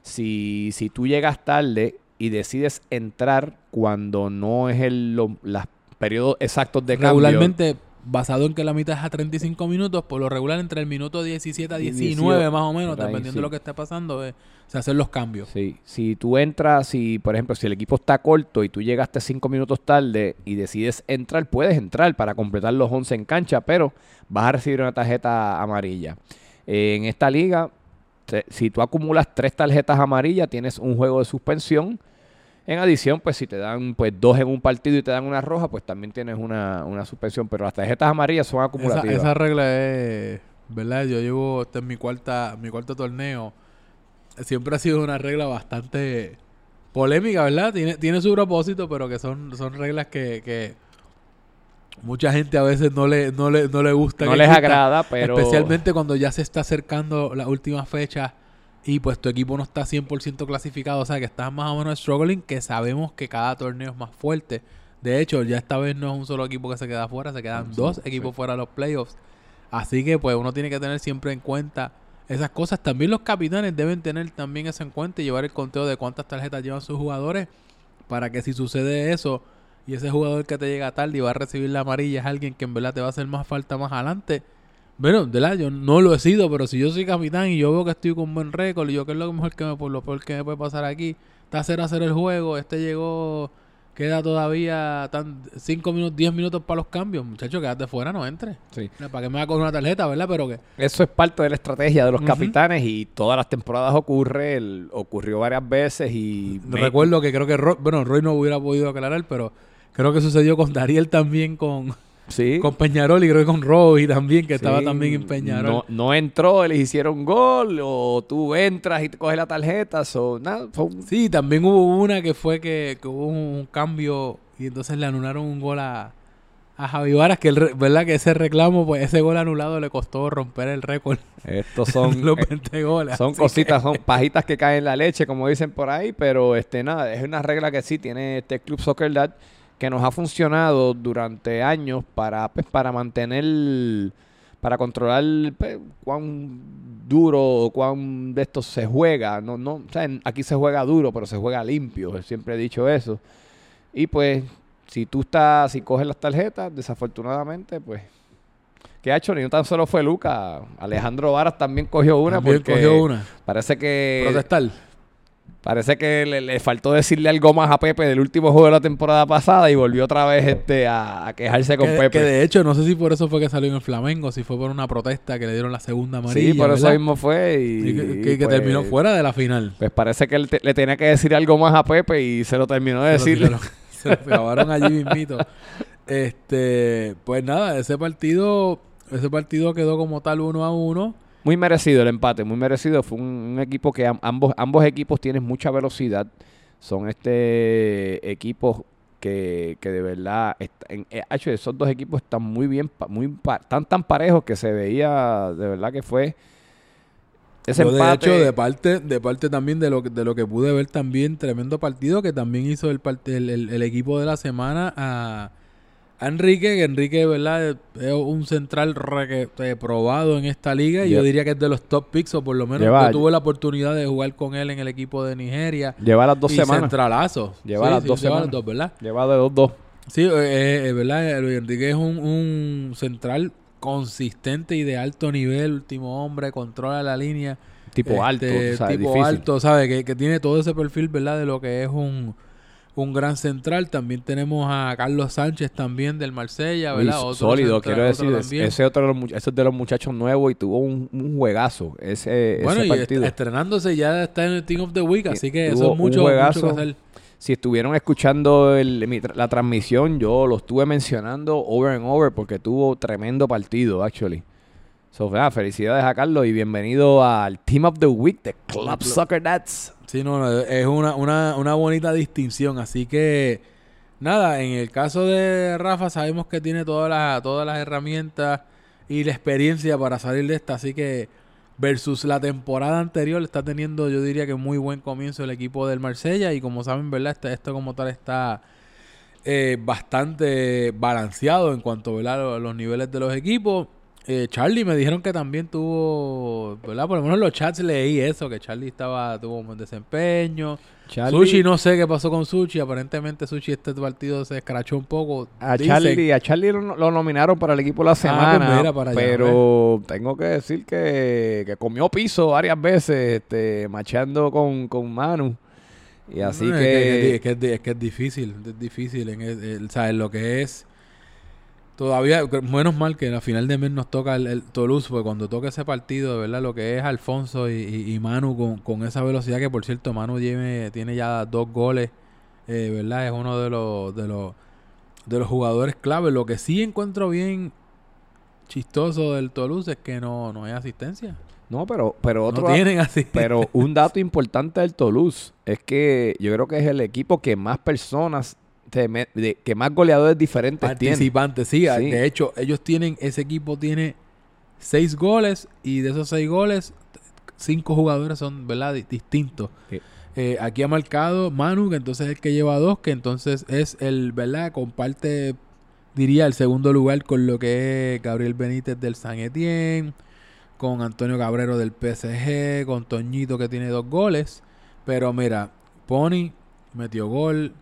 si, si tú llegas tarde y decides entrar cuando no es el lo- los periodos exactos de cambio, Regularmente, basado en que la mitad es a 35 minutos, por lo regular entre el minuto 17 a Y 19 18, más o menos, dependiendo sí. de lo que esté pasando, eh, se hacen los cambios. Sí, si tú entras, si por ejemplo, si el equipo está corto y tú llegaste cinco minutos tarde y decides entrar, puedes entrar para completar los 11 en cancha, pero vas a recibir una tarjeta amarilla. Eh, en esta liga, si tú acumulas tres tarjetas amarillas, tienes un juego de suspensión. En adición, pues si te dan pues dos en un partido y te dan una roja, pues también tienes una, una suspensión. Pero las tarjetas amarillas son acumulativas. esa regla es, ¿verdad? Yo llevo, este es mi cuarta, mi cuarto torneo. Siempre ha sido una regla bastante polémica, ¿verdad? Tiene, tiene su propósito, pero que son, son reglas que, que mucha gente a veces no le, no le, no le gusta. no les agrada, pero... Especialmente cuando ya se está acercando la última fecha y pues tu equipo no está 100% clasificado, o sea que estás más o menos struggling, que sabemos que cada torneo es más fuerte. De hecho, ya esta vez no es un solo equipo que se queda fuera, se quedan Sí, dos sí. equipos fuera de los playoffs. Así que pues uno tiene que tener siempre en cuenta esas cosas. También los capitanes deben tener también eso en cuenta y llevar el conteo de cuántas tarjetas llevan sus jugadores para que si sucede eso y ese jugador que te llega tarde y va a recibir la amarilla es alguien que en verdad te va a hacer más falta más adelante. Bueno, de la, yo no lo he sido, pero si yo soy capitán y yo veo que estoy con buen récord y yo que es lo mejor que me, por lo peor que me puede pasar aquí, está a 0 a 0 el juego, este llegó, queda todavía tan 5 minutos, 10 minutos para los cambios, muchacho, quédate fuera, no entre. Sí. Para que me va a coger una tarjeta, ¿verdad? Pero que Eso es parte de la estrategia de los capitanes y todas las temporadas ocurre, el- ocurrió varias veces y recuerdo que creo que Roy, bueno, Roy no hubiera podido aclarar, pero creo que sucedió con Dariel también con Sí. con Peñarol y creo que con Roby también, que estaba también en Peñarol. No, no entró, les hicieron gol, o tú entras y te coges la tarjeta, so, un- Sí, también hubo una que fue que, que hubo un cambio y entonces le anularon un gol a, a Javi Varas, que el, verdad que ese reclamo, pues ese gol anulado le costó romper el récord estos son, los eh, 20 goles. son cositas, son pajitas que caen en la leche, como dicen por ahí, pero este nada, es una regla que sí tiene este Club Soccer Dad que nos ha funcionado durante años para, pues, para mantener, para controlar pues, cuán duro o cuán de esto se juega. No, no, o sea, aquí se juega duro, pero se juega limpio. Siempre he dicho eso. Y pues, si tú estás, si coges las tarjetas, desafortunadamente, pues. ¿Qué ha hecho? Ni no tan solo fue Luca. Alejandro Varas también cogió una También porque cogió una. parece que Protestar. Parece que le, le faltó decirle algo más a Pepe del último juego de la temporada pasada y volvió otra vez este a, a quejarse con Que, Pepe. que de hecho, no sé si por eso fue que salió en el Flamengo, si fue por una protesta que le dieron la segunda amarilla. sí, por eso mismo fue. Y, que, que- que pues, terminó fuera de la final. Pues parece que él te- le tenía que decir algo más a Pepe y se lo terminó de decir. Se lo, grabaron allí mismito. Este, pues nada, ese partido, ese partido quedó como tal uno a uno. Muy merecido el empate, muy merecido. Fue un, un equipo que am- ambos, ambos equipos tienen mucha velocidad. Son este equipos que, que de verdad, est- en- eh, hecho, esos dos equipos están muy bien, muy tan tan parejos que se veía de verdad que fue ese Yo, de empate. hecho, de parte, de parte también de lo, que- de lo que pude ver también, tremendo partido que también hizo el, el, el- el equipo de la semana a, a Enrique, que Enrique, ¿verdad? Es un central eh, probado en esta liga y yo diría que es de los top picks, o por lo menos Lleva- yo tuve la oportunidad de jugar con él en el equipo de Nigeria. Lleva las dos y semanas. centralazo. Lleva las dos lleva semanas. las dos, ¿verdad? Lleva de dos dos. Sí, eh, eh, eh, ¿verdad? Luis Enrique es un, un central consistente y de alto nivel, último hombre, controla la línea. Tipo alto, Este, o sea, tipo difícil. alto, ¿sabes? Que, que tiene todo ese perfil, ¿verdad? De lo que es un, un gran central. También tenemos a Carlos Sánchez también del Marsella, ¿verdad? Otro sólido, central, quiero otro decir. es-. Ese otro de los, ese es de los muchachos nuevos y tuvo un, un juegazo ese, bueno, ese y partido. estrenándose ya está en el Team of the Week, así que Tuvo eso es un mucho, mucho juegazo. que hacer. si estuvieron escuchando el- mi tra- la transmisión, yo lo estuve mencionando over and over porque tuvo tremendo partido, actually. So, nada, felicidades a Carlos y bienvenido al Team of the Week de Club Soccer Dads. Sí, no, no, es una, una, una bonita distinción. Así que, nada, en el caso de Rafa sabemos que tiene todas las, todas las herramientas y la experiencia para salir de esta. Así que, versus la temporada anterior, está teniendo, yo diría que muy buen comienzo el equipo del Marsella. Y como saben, ¿verdad? Este- esto como tal está eh, bastante balanceado en cuanto a los niveles de los equipos. Eh, Charlie me dijeron que también tuvo, ¿verdad? Por lo menos en los chats leí eso, que Charlie estaba, tuvo un buen desempeño. Charlie- Sushi, no sé qué pasó con Sushi. Aparentemente Sushi este partido se escrachó un poco. A Dicen. Charlie, a Charlie lo, lo nominaron para el equipo de la pues semana, mira para allá, pero tengo que decir que, que comió piso varias veces, este, machando con, con Manu. Y así No, es que, es, que, es, que es difícil, es difícil. En, el- el- en lo que es... Todavía, menos mal que en la final de mes nos toca el, el Toulouse, porque cuando toca ese partido, de verdad, lo que es Alfonso y, y- y Manu con, con esa velocidad, que por cierto, Manu tiene, tiene ya dos goles, eh, ¿verdad? Es uno de los, de los de los jugadores clave. Lo que sí encuentro bien chistoso del Toulouse es que no, no hay asistencia. no, pero, pero otro, no tienen así. Pero un dato importante del Toulouse es que yo creo que es el equipo que más personas, me- de- que más goleadores diferentes tiene. participantes, sí, Sí. De hecho, ellos tienen, ese equipo tiene seis goles y de esos seis goles, cinco jugadores son, ¿verdad? Di- distintos. Sí. Eh, aquí ha marcado Manu, que entonces es el que lleva dos, que entonces es el, ¿verdad? Comparte, diría, el segundo lugar con lo que es Gabriel Benítez del San Etienne, con Antonio Cabrero del PSG, con Toñito que tiene dos goles. Pero mira, Pony metió gol,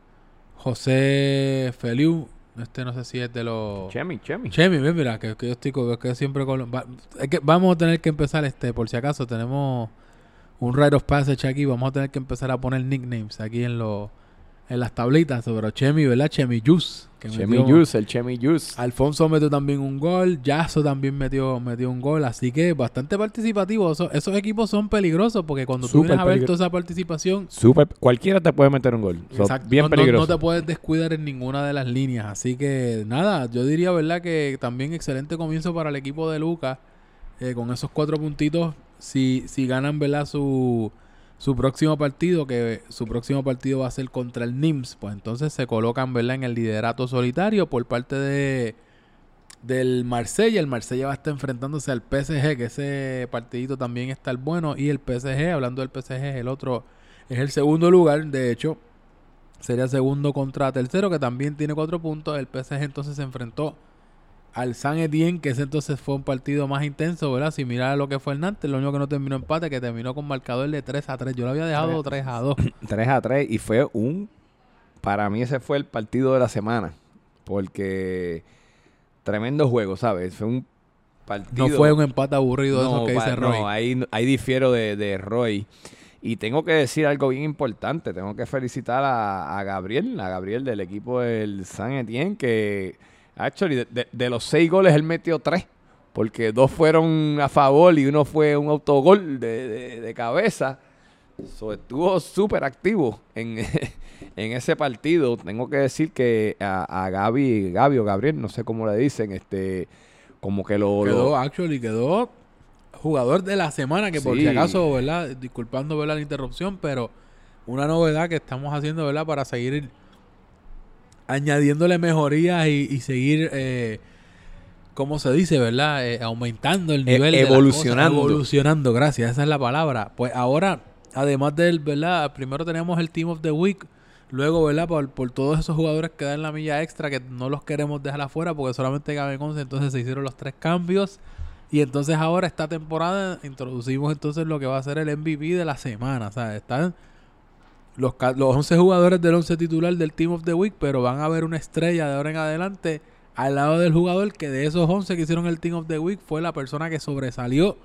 José Feliu, este no sé si es de los... Chemi, Chemi. Chemi, mira, que, que yo estoy con- que siempre con... va- es que vamos a tener que empezar, este por si acaso, tenemos un rite of passage aquí, vamos a tener que empezar a poner nicknames aquí en los en las tablitas, pero Chemi, ¿verdad? Chemi Juice. que Chemi metió- Juice, el Chemi Juice. Alfonso metió también un gol, Yaso también metió, metió un gol, así que bastante participativo. Eso- esos equipos son peligrosos porque cuando tú vienes a ver toda esa participación, Super, cualquiera te puede meter un gol. Bien no, no- peligroso. No, te puedes descuidar en ninguna de las líneas. Así que nada, yo diría, ¿verdad? Que también excelente comienzo para el equipo de Lucas. eh, con esos cuatro puntitos, si, si ganan, ¿verdad? Su, su próximo partido, que su próximo partido va a ser contra el NIMS, pues entonces se colocan, ¿verdad? En el liderato solitario por parte de del Marsella. El Marsella va a estar enfrentándose al PSG, que ese partidito también está el bueno. Y el PSG, hablando del PSG, el otro es el segundo lugar, de hecho. Sería segundo contra tercero, que también tiene cuatro puntos. El PSG entonces se enfrentó al San Etienne, que ese entonces fue un partido más intenso, ¿verdad? Si mirar lo que fue el Nantes, lo único que no terminó empate, que terminó con marcador de 3 a 3. Yo lo había dejado 3 a 2. 3 a 3 y fue un... Para mí ese fue el partido de la semana. Porque tremendo juego, ¿sabes? Fue un partido... No fue un empate aburrido No, esos que dice Roy. No, ahí, ahí difiero de, de Roy. Y tengo que decir algo bien importante. Tengo que felicitar a, a Gabriel, a Gabriel del equipo del San Etienne, que actually, de, de- de los seis goles él metió tres. Porque dos fueron a favor y uno fue un autogol de, de- cabeza. So, estuvo súper activo en, en ese partido. Tengo que decir que a, a Gaby, Gaby o Gabriel, no sé cómo le dicen, este, como que lo, lo- Quedó, actually, quedó jugador de la semana, que por si acaso, ¿verdad? Disculpando, ¿verdad? La interrupción, pero una novedad que estamos haciendo, ¿verdad? Para seguir añadiéndole mejorías y, y seguir, eh, ¿cómo se dice, verdad? Eh, aumentando el E- nivel. de evolucionando. cosas. Evolucionando, gracias, esa es la palabra. Pues ahora, además del, ¿verdad? Primero tenemos el Team of the Week. Luego, ¿verdad? Por, por todos esos jugadores que dan la milla extra, que no los queremos dejar afuera porque solamente caben 11, entonces se hicieron los tres cambios. Y entonces ahora esta temporada introducimos entonces lo que va a ser el MVP de la semana. O sea, están los, los 11 jugadores del 11 titular del Team of the Week, pero van a haber una estrella de ahora en adelante al lado del jugador que de esos 11 que hicieron el Team of the Week fue la persona que sobresalió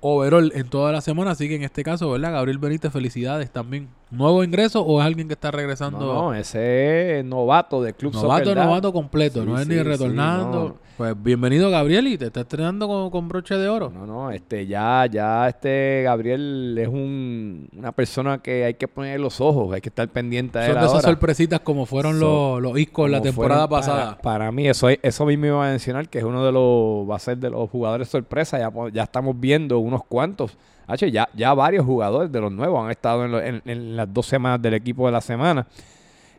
overall en toda la semana. Así que en este caso, ¿verdad? Gabriel Benítez, felicidades también. ¿Nuevo ingreso o es alguien que está regresando? No, no, ese es novato de Club Novato, Soccer novato completo, Sí, no es sí, ni sí, retornando. no. Pues bienvenido Gabriel y te está estrenando con, con broche de oro. No, no, este, ya, ya este Gabriel es un, una persona que hay que poner los ojos, hay que estar pendiente de él Son de esas sorpresitas como fueron So, los, los Iscos la temporada fueron pasada. Para, para mí, eso, eso mismo iba a mencionar, que es uno de los, va a ser de los jugadores sorpresa. Ya, ya estamos viendo unos cuantos. H, ya, ya varios jugadores de los nuevos han estado en, lo- en- en las dos semanas del equipo de la semana.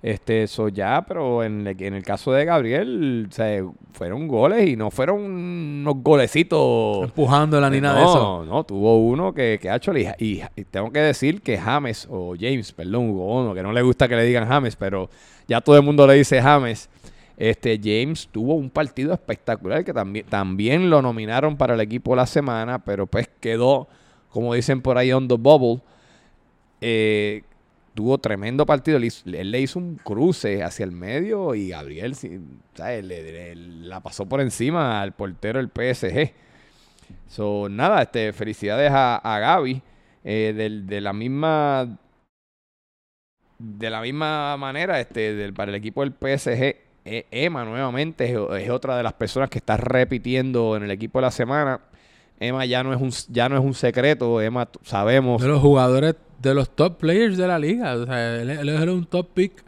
Este, eso ya, pero en el, en el caso de Gabriel, o sea, fueron goles y no fueron unos golecitos. Empujando la nina no, de eso. No, tuvo uno que, que ha hecho y, y- y tengo que decir que James, o James, perdón, Hugo Ono, que no le gusta que le digan James, pero ya todo el mundo le dice James. Este James tuvo un partido espectacular que también, también lo nominaron para el equipo de la semana, pero pues quedó, como dicen por ahí, on the bubble. Eh, tuvo tremendo partido. Él, le hizo un cruce hacia el medio y Gabriel ¿sabes? Le- la pasó por encima al portero del PSG. So, nada, este, felicidades a, Gaby. eh, de la misma de la misma manera, este, para el equipo del PSG, Emma nuevamente es otra de las personas que está repitiendo en el equipo de la semana. Emma ya no es un, ya no es un secreto, Emma sabemos De los jugadores, de los top players de la liga. O sea, él, él es un top pick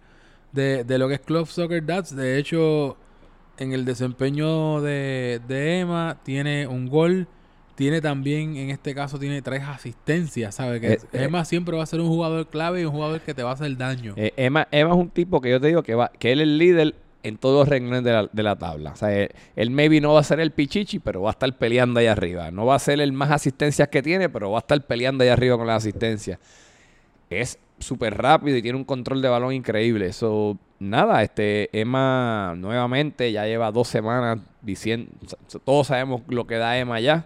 de, de lo que es Club Soccer Dads. De hecho, en el desempeño de, de Emma, tiene un gol. Tiene también, en este caso, tiene tres asistencias, ¿sabes? Que Eh, eh. Emma siempre va a ser un jugador clave y un jugador que te va a hacer daño. Eh, Emma, Emma es un tipo que yo te digo que va, que él es el líder en todos los renglones de la, de la tabla. O sea, él, él maybe no va a ser el pichichi, pero va a estar peleando ahí arriba. No va a ser el más asistencias que tiene, pero va a estar peleando ahí arriba con las asistencias. Es súper rápido y tiene un control de balón increíble. Eso, nada, este, Emma nuevamente ya lleva dos semanas diciendo, todos sabemos lo que da Emma ya.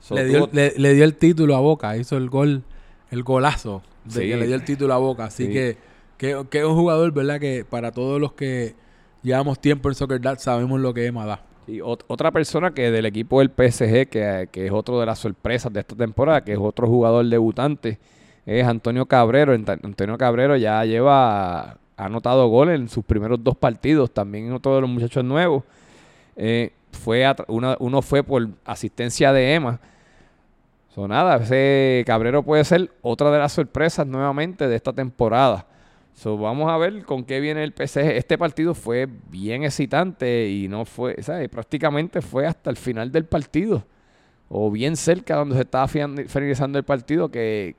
So, le, dio, tuvo- le, le dio el título a Boca, hizo el gol, el golazo de Sí. que le dio el título a Boca. Así Sí. que, que, que es un jugador, ¿verdad? Que para todos los que llevamos tiempo en Soccer Dad sabemos lo que Emma da. Y ot- otra persona que del equipo del PSG, que, que es otro de las sorpresas de esta temporada, que es otro jugador debutante, es Antonio Cabrero. Antonio Cabrero ya lleva ha anotado goles en sus primeros dos partidos, también otro de los muchachos nuevos. Eh, fue uno fue por asistencia de Emma. So, nada, Cabrero puede ser otra de las sorpresas nuevamente de esta temporada. So, vamos a ver con qué viene el PSG. Este partido fue bien excitante y no fue, ¿sabes? Prácticamente fue hasta el final del partido. O bien cerca donde se estaba finalizando el partido que,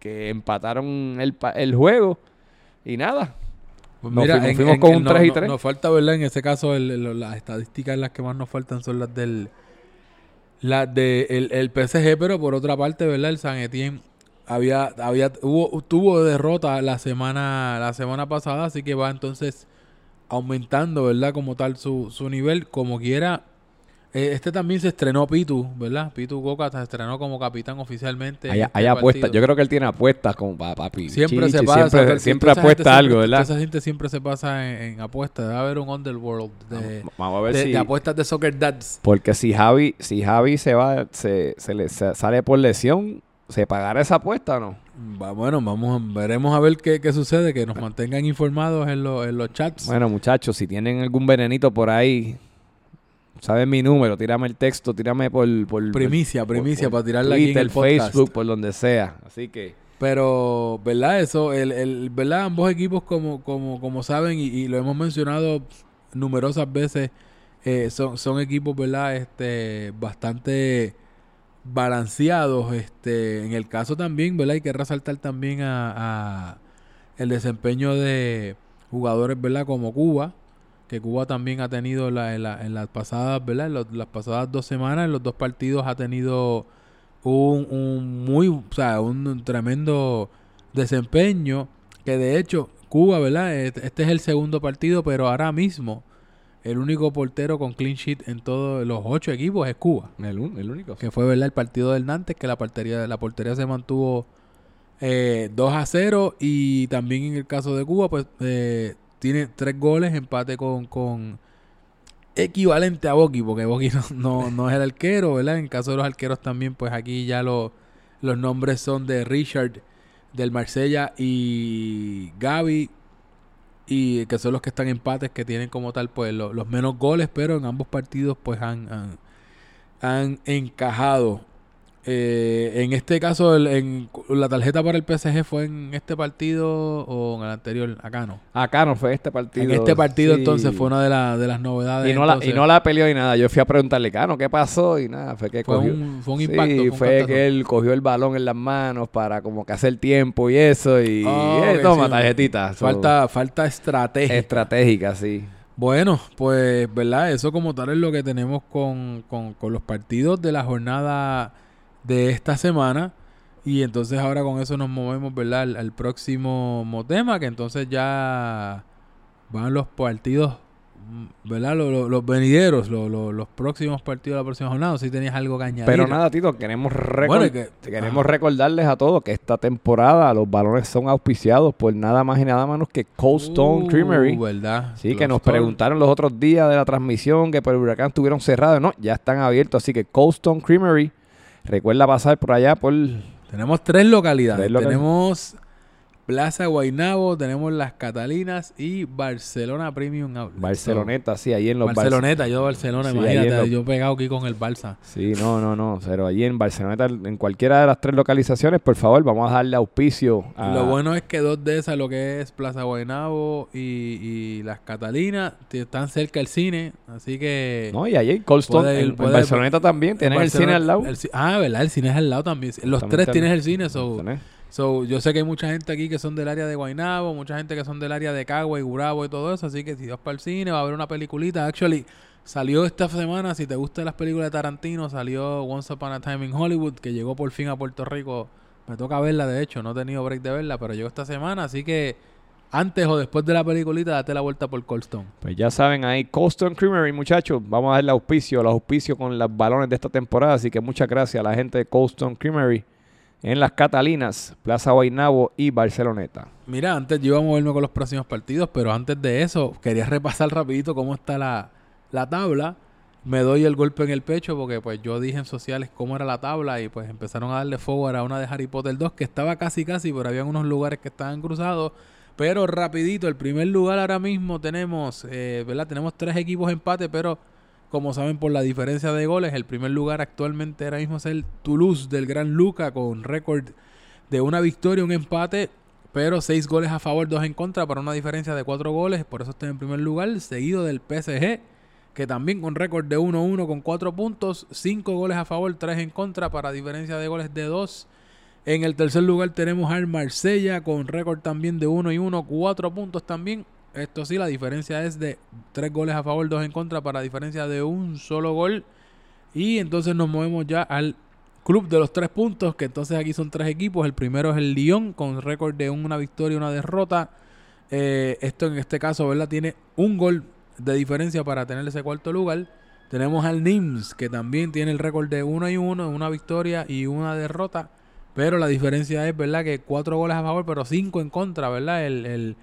empataron el, el juego. Y nada, pues mira, nos fuimos, con un 3 y 3. Nos falta, ¿verdad? En ese caso, las estadísticas en las que más nos faltan son las del las de el, el, PSG, pero por otra parte, ¿verdad? El San Etienne había, había, hubo, tuvo derrota la semana, la semana pasada, así que va entonces aumentando, ¿verdad? Como tal su, su nivel, como quiera eh, este también se estrenó Pitu, ¿verdad? Pitu Coca se estrenó como capitán oficialmente. Hay, este apuestas, yo creo que él tiene apuestas como papi. Siempre se pasa. Siempre, apuesta algo, ¿verdad? Esa gente siempre se pasa en, apuestas. Debe haber un Underworld de, Vamos a ver si, de apuestas de Soccer Dads. Porque si Javi, si Javi se va, se, se le sale por lesión, ¿se pagará esa apuesta o no? bueno, vamos, veremos a ver qué, qué sucede, que nos mantengan informados en, en los chats. Bueno, muchachos, si tienen algún venenito por ahí sabes mi número, tírame el texto, tírame por... por primicia, primicia, para tirarla aquí en el Facebook, por donde sea. Así que... Pero, ¿verdad? Eso, el, el, ¿verdad? Ambos equipos, como, como, como saben, y, lo hemos mencionado numerosas veces, eh, son, son equipos, ¿verdad? Este, bastante balanceados. Este, en el caso también, ¿verdad? Hay que resaltar también a, el desempeño de jugadores, ¿verdad? Como Cuba, que Cuba también ha tenido la, en, las pasadas, ¿verdad? En las pasadas dos semanas, en los dos partidos ha tenido un, un muy, o sea, un tremendo desempeño que de hecho Cuba, ¿verdad? Este es el segundo partido, pero ahora mismo el único portero con clean sheet en todos los ocho equipos es Cuba. El, único. Que fue, ¿verdad? El partido del Nantes, que la portería, la portería se mantuvo eh, 2 a 0 y también en el caso de Cuba, pues eh, tiene tres goles, empate con, con equivalente a Boki, porque Boki no, no, es el arquero, ¿verdad? En caso de los arqueros también, pues aquí ya los nombres son de Richard del Marsella y Gaby, y que son los que están empates, que tienen como tal, pues los menos goles, pero en ambos partidos, pues han, han, han encajado. Eh, en este caso, en, la tarjeta para el PSG fue en este partido o en el anterior, acá no. Acá no fue este partido. En este partido entonces fue una de, de las novedades. Y no, la, y no la peleó ni nada. Yo fui a preguntarle, Cano, ¿qué pasó? Y nada, fue que fue cogió. Un, fue un impacto. Sí, fue, que él cogió el balón en las manos para como que hacer tiempo y eso. Y oh, toma, tarjetita. Falta, falta estrategia. Estratégica, sí. Bueno, pues, ¿verdad? Eso como tal es lo que tenemos con, con, con los partidos de la jornada de esta semana. Y entonces ahora con eso nos movemos, ¿verdad? Al, próximo tema, que entonces ya van los partidos, mm, ¿verdad? Los, los, venideros, los, próximos partidos de la próxima jornada. Si tenías algo que añadir. Pero nada, Tito, queremos, queremos recordarles a todos que esta temporada los balones son auspiciados por nada más y nada menos que Cold Stone uh, Creamery. ¿verdad? Sí, que nos preguntaron los otros días de la transmisión que por el huracán estuvieron cerrados. No, ya están abiertos. Así que Cold Stone Creamery Recuerda pasar por allá por... Tenemos tres localidades. Tenemos Plaza Guainabo, tenemos Las Catalinas y Barcelona Premium Outlet. Barceloneta, sí, ahí en los Barceloneta, yo Barcelona, imagínate, yo pegado aquí con el Barça. Sí, no, no, no, pero allí en Barceloneta, en cualquiera de las tres localizaciones, por favor, vamos a darle auspicio a... Lo bueno es que dos de esas, lo que es Plaza Guainabo y, Las Catalinas, están cerca del cine, así que... No, y allí en Colston, en, Barceloneta también, tienes el cine al lado. ah, ¿verdad? El cine es al lado también. Los tres tienes el cine, so... So, yo sé que hay mucha gente aquí que son del área de Guaynabo, mucha gente que son del área de Cagua y Gurabo y todo eso, así que si vas para el cine va a haber una peliculita. Actually, salió esta semana, si te gustan las películas de Tarantino, salió Once Upon a Time in Hollywood, que llegó por fin a Puerto Rico. Me toca verla, de hecho, no he tenido break de verla, pero llegó esta semana, así que antes o después de la peliculita, date la vuelta por Coldstone. Pues ya saben, ahí Coldstone Creamery, muchachos. Vamos a darle auspicio, los auspicios con los balones de esta temporada. Así que muchas gracias a la gente de Coldstone Creamery en las Catalinas, Plaza Guaynabo y Barceloneta. Mira, antes yo iba a moverme con los próximos partidos, pero antes de eso quería repasar rapidito cómo está la, tabla. Me doy el golpe en el pecho porque pues yo dije en sociales cómo era la tabla y pues empezaron a darle forward a una de Harry Potter 2 que estaba casi casi, pero había unos lugares que estaban cruzados. Pero rapidito, el primer lugar ahora mismo tenemos, eh, ¿verdad? Tenemos tres equipos empate, pero como saben por la diferencia de goles, el primer lugar actualmente ahora mismo es el Toulouse del Gran Luca con récord de una victoria, un empate, pero seis goles a favor, dos en contra para una diferencia de cuatro goles, por eso está en primer lugar, seguido del PSG que también con récord de 1-1 con 4 puntos, 5 goles a favor, 3 en contra para diferencia de goles de 2. En el tercer lugar tenemos al Marsella con récord también de 1 y 1, 4 puntos también. Esto sí, la diferencia es de 3 goles a favor, 2 en contra para diferencia de un solo gol. Y entonces nos movemos ya al club de los 3 puntos, que entonces aquí son 3 equipos. El primero es el Lyon con récord de una victoria y una derrota. Eh, esto en este caso, ¿verdad? Tiene un gol de diferencia para tener ese cuarto lugar. Tenemos al Nims, que también tiene el récord de 1 y 1, una victoria y una derrota. Pero la diferencia es, ¿verdad? Que cuatro goles a favor, pero cinco en contra, ¿verdad? El,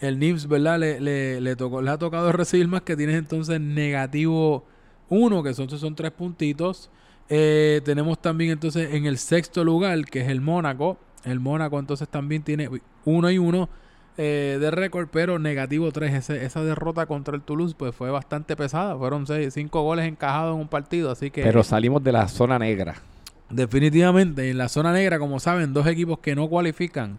el Nims, ¿verdad? Le, le, le, tocó, le ha tocado recibir más, que tienes entonces negativo 1, que son, son tres puntitos. Eh, tenemos también entonces en el sexto lugar, que es el Mónaco. El Mónaco entonces también tiene 1 y 1 eh, de récord, pero negativo 3. esa derrota contra el Toulouse pues fue bastante pesada. Fueron 5 goles encajados en un partido, así que... Pero salimos de la zona negra. Definitivamente, en la zona negra, como saben, dos equipos que no cualifican.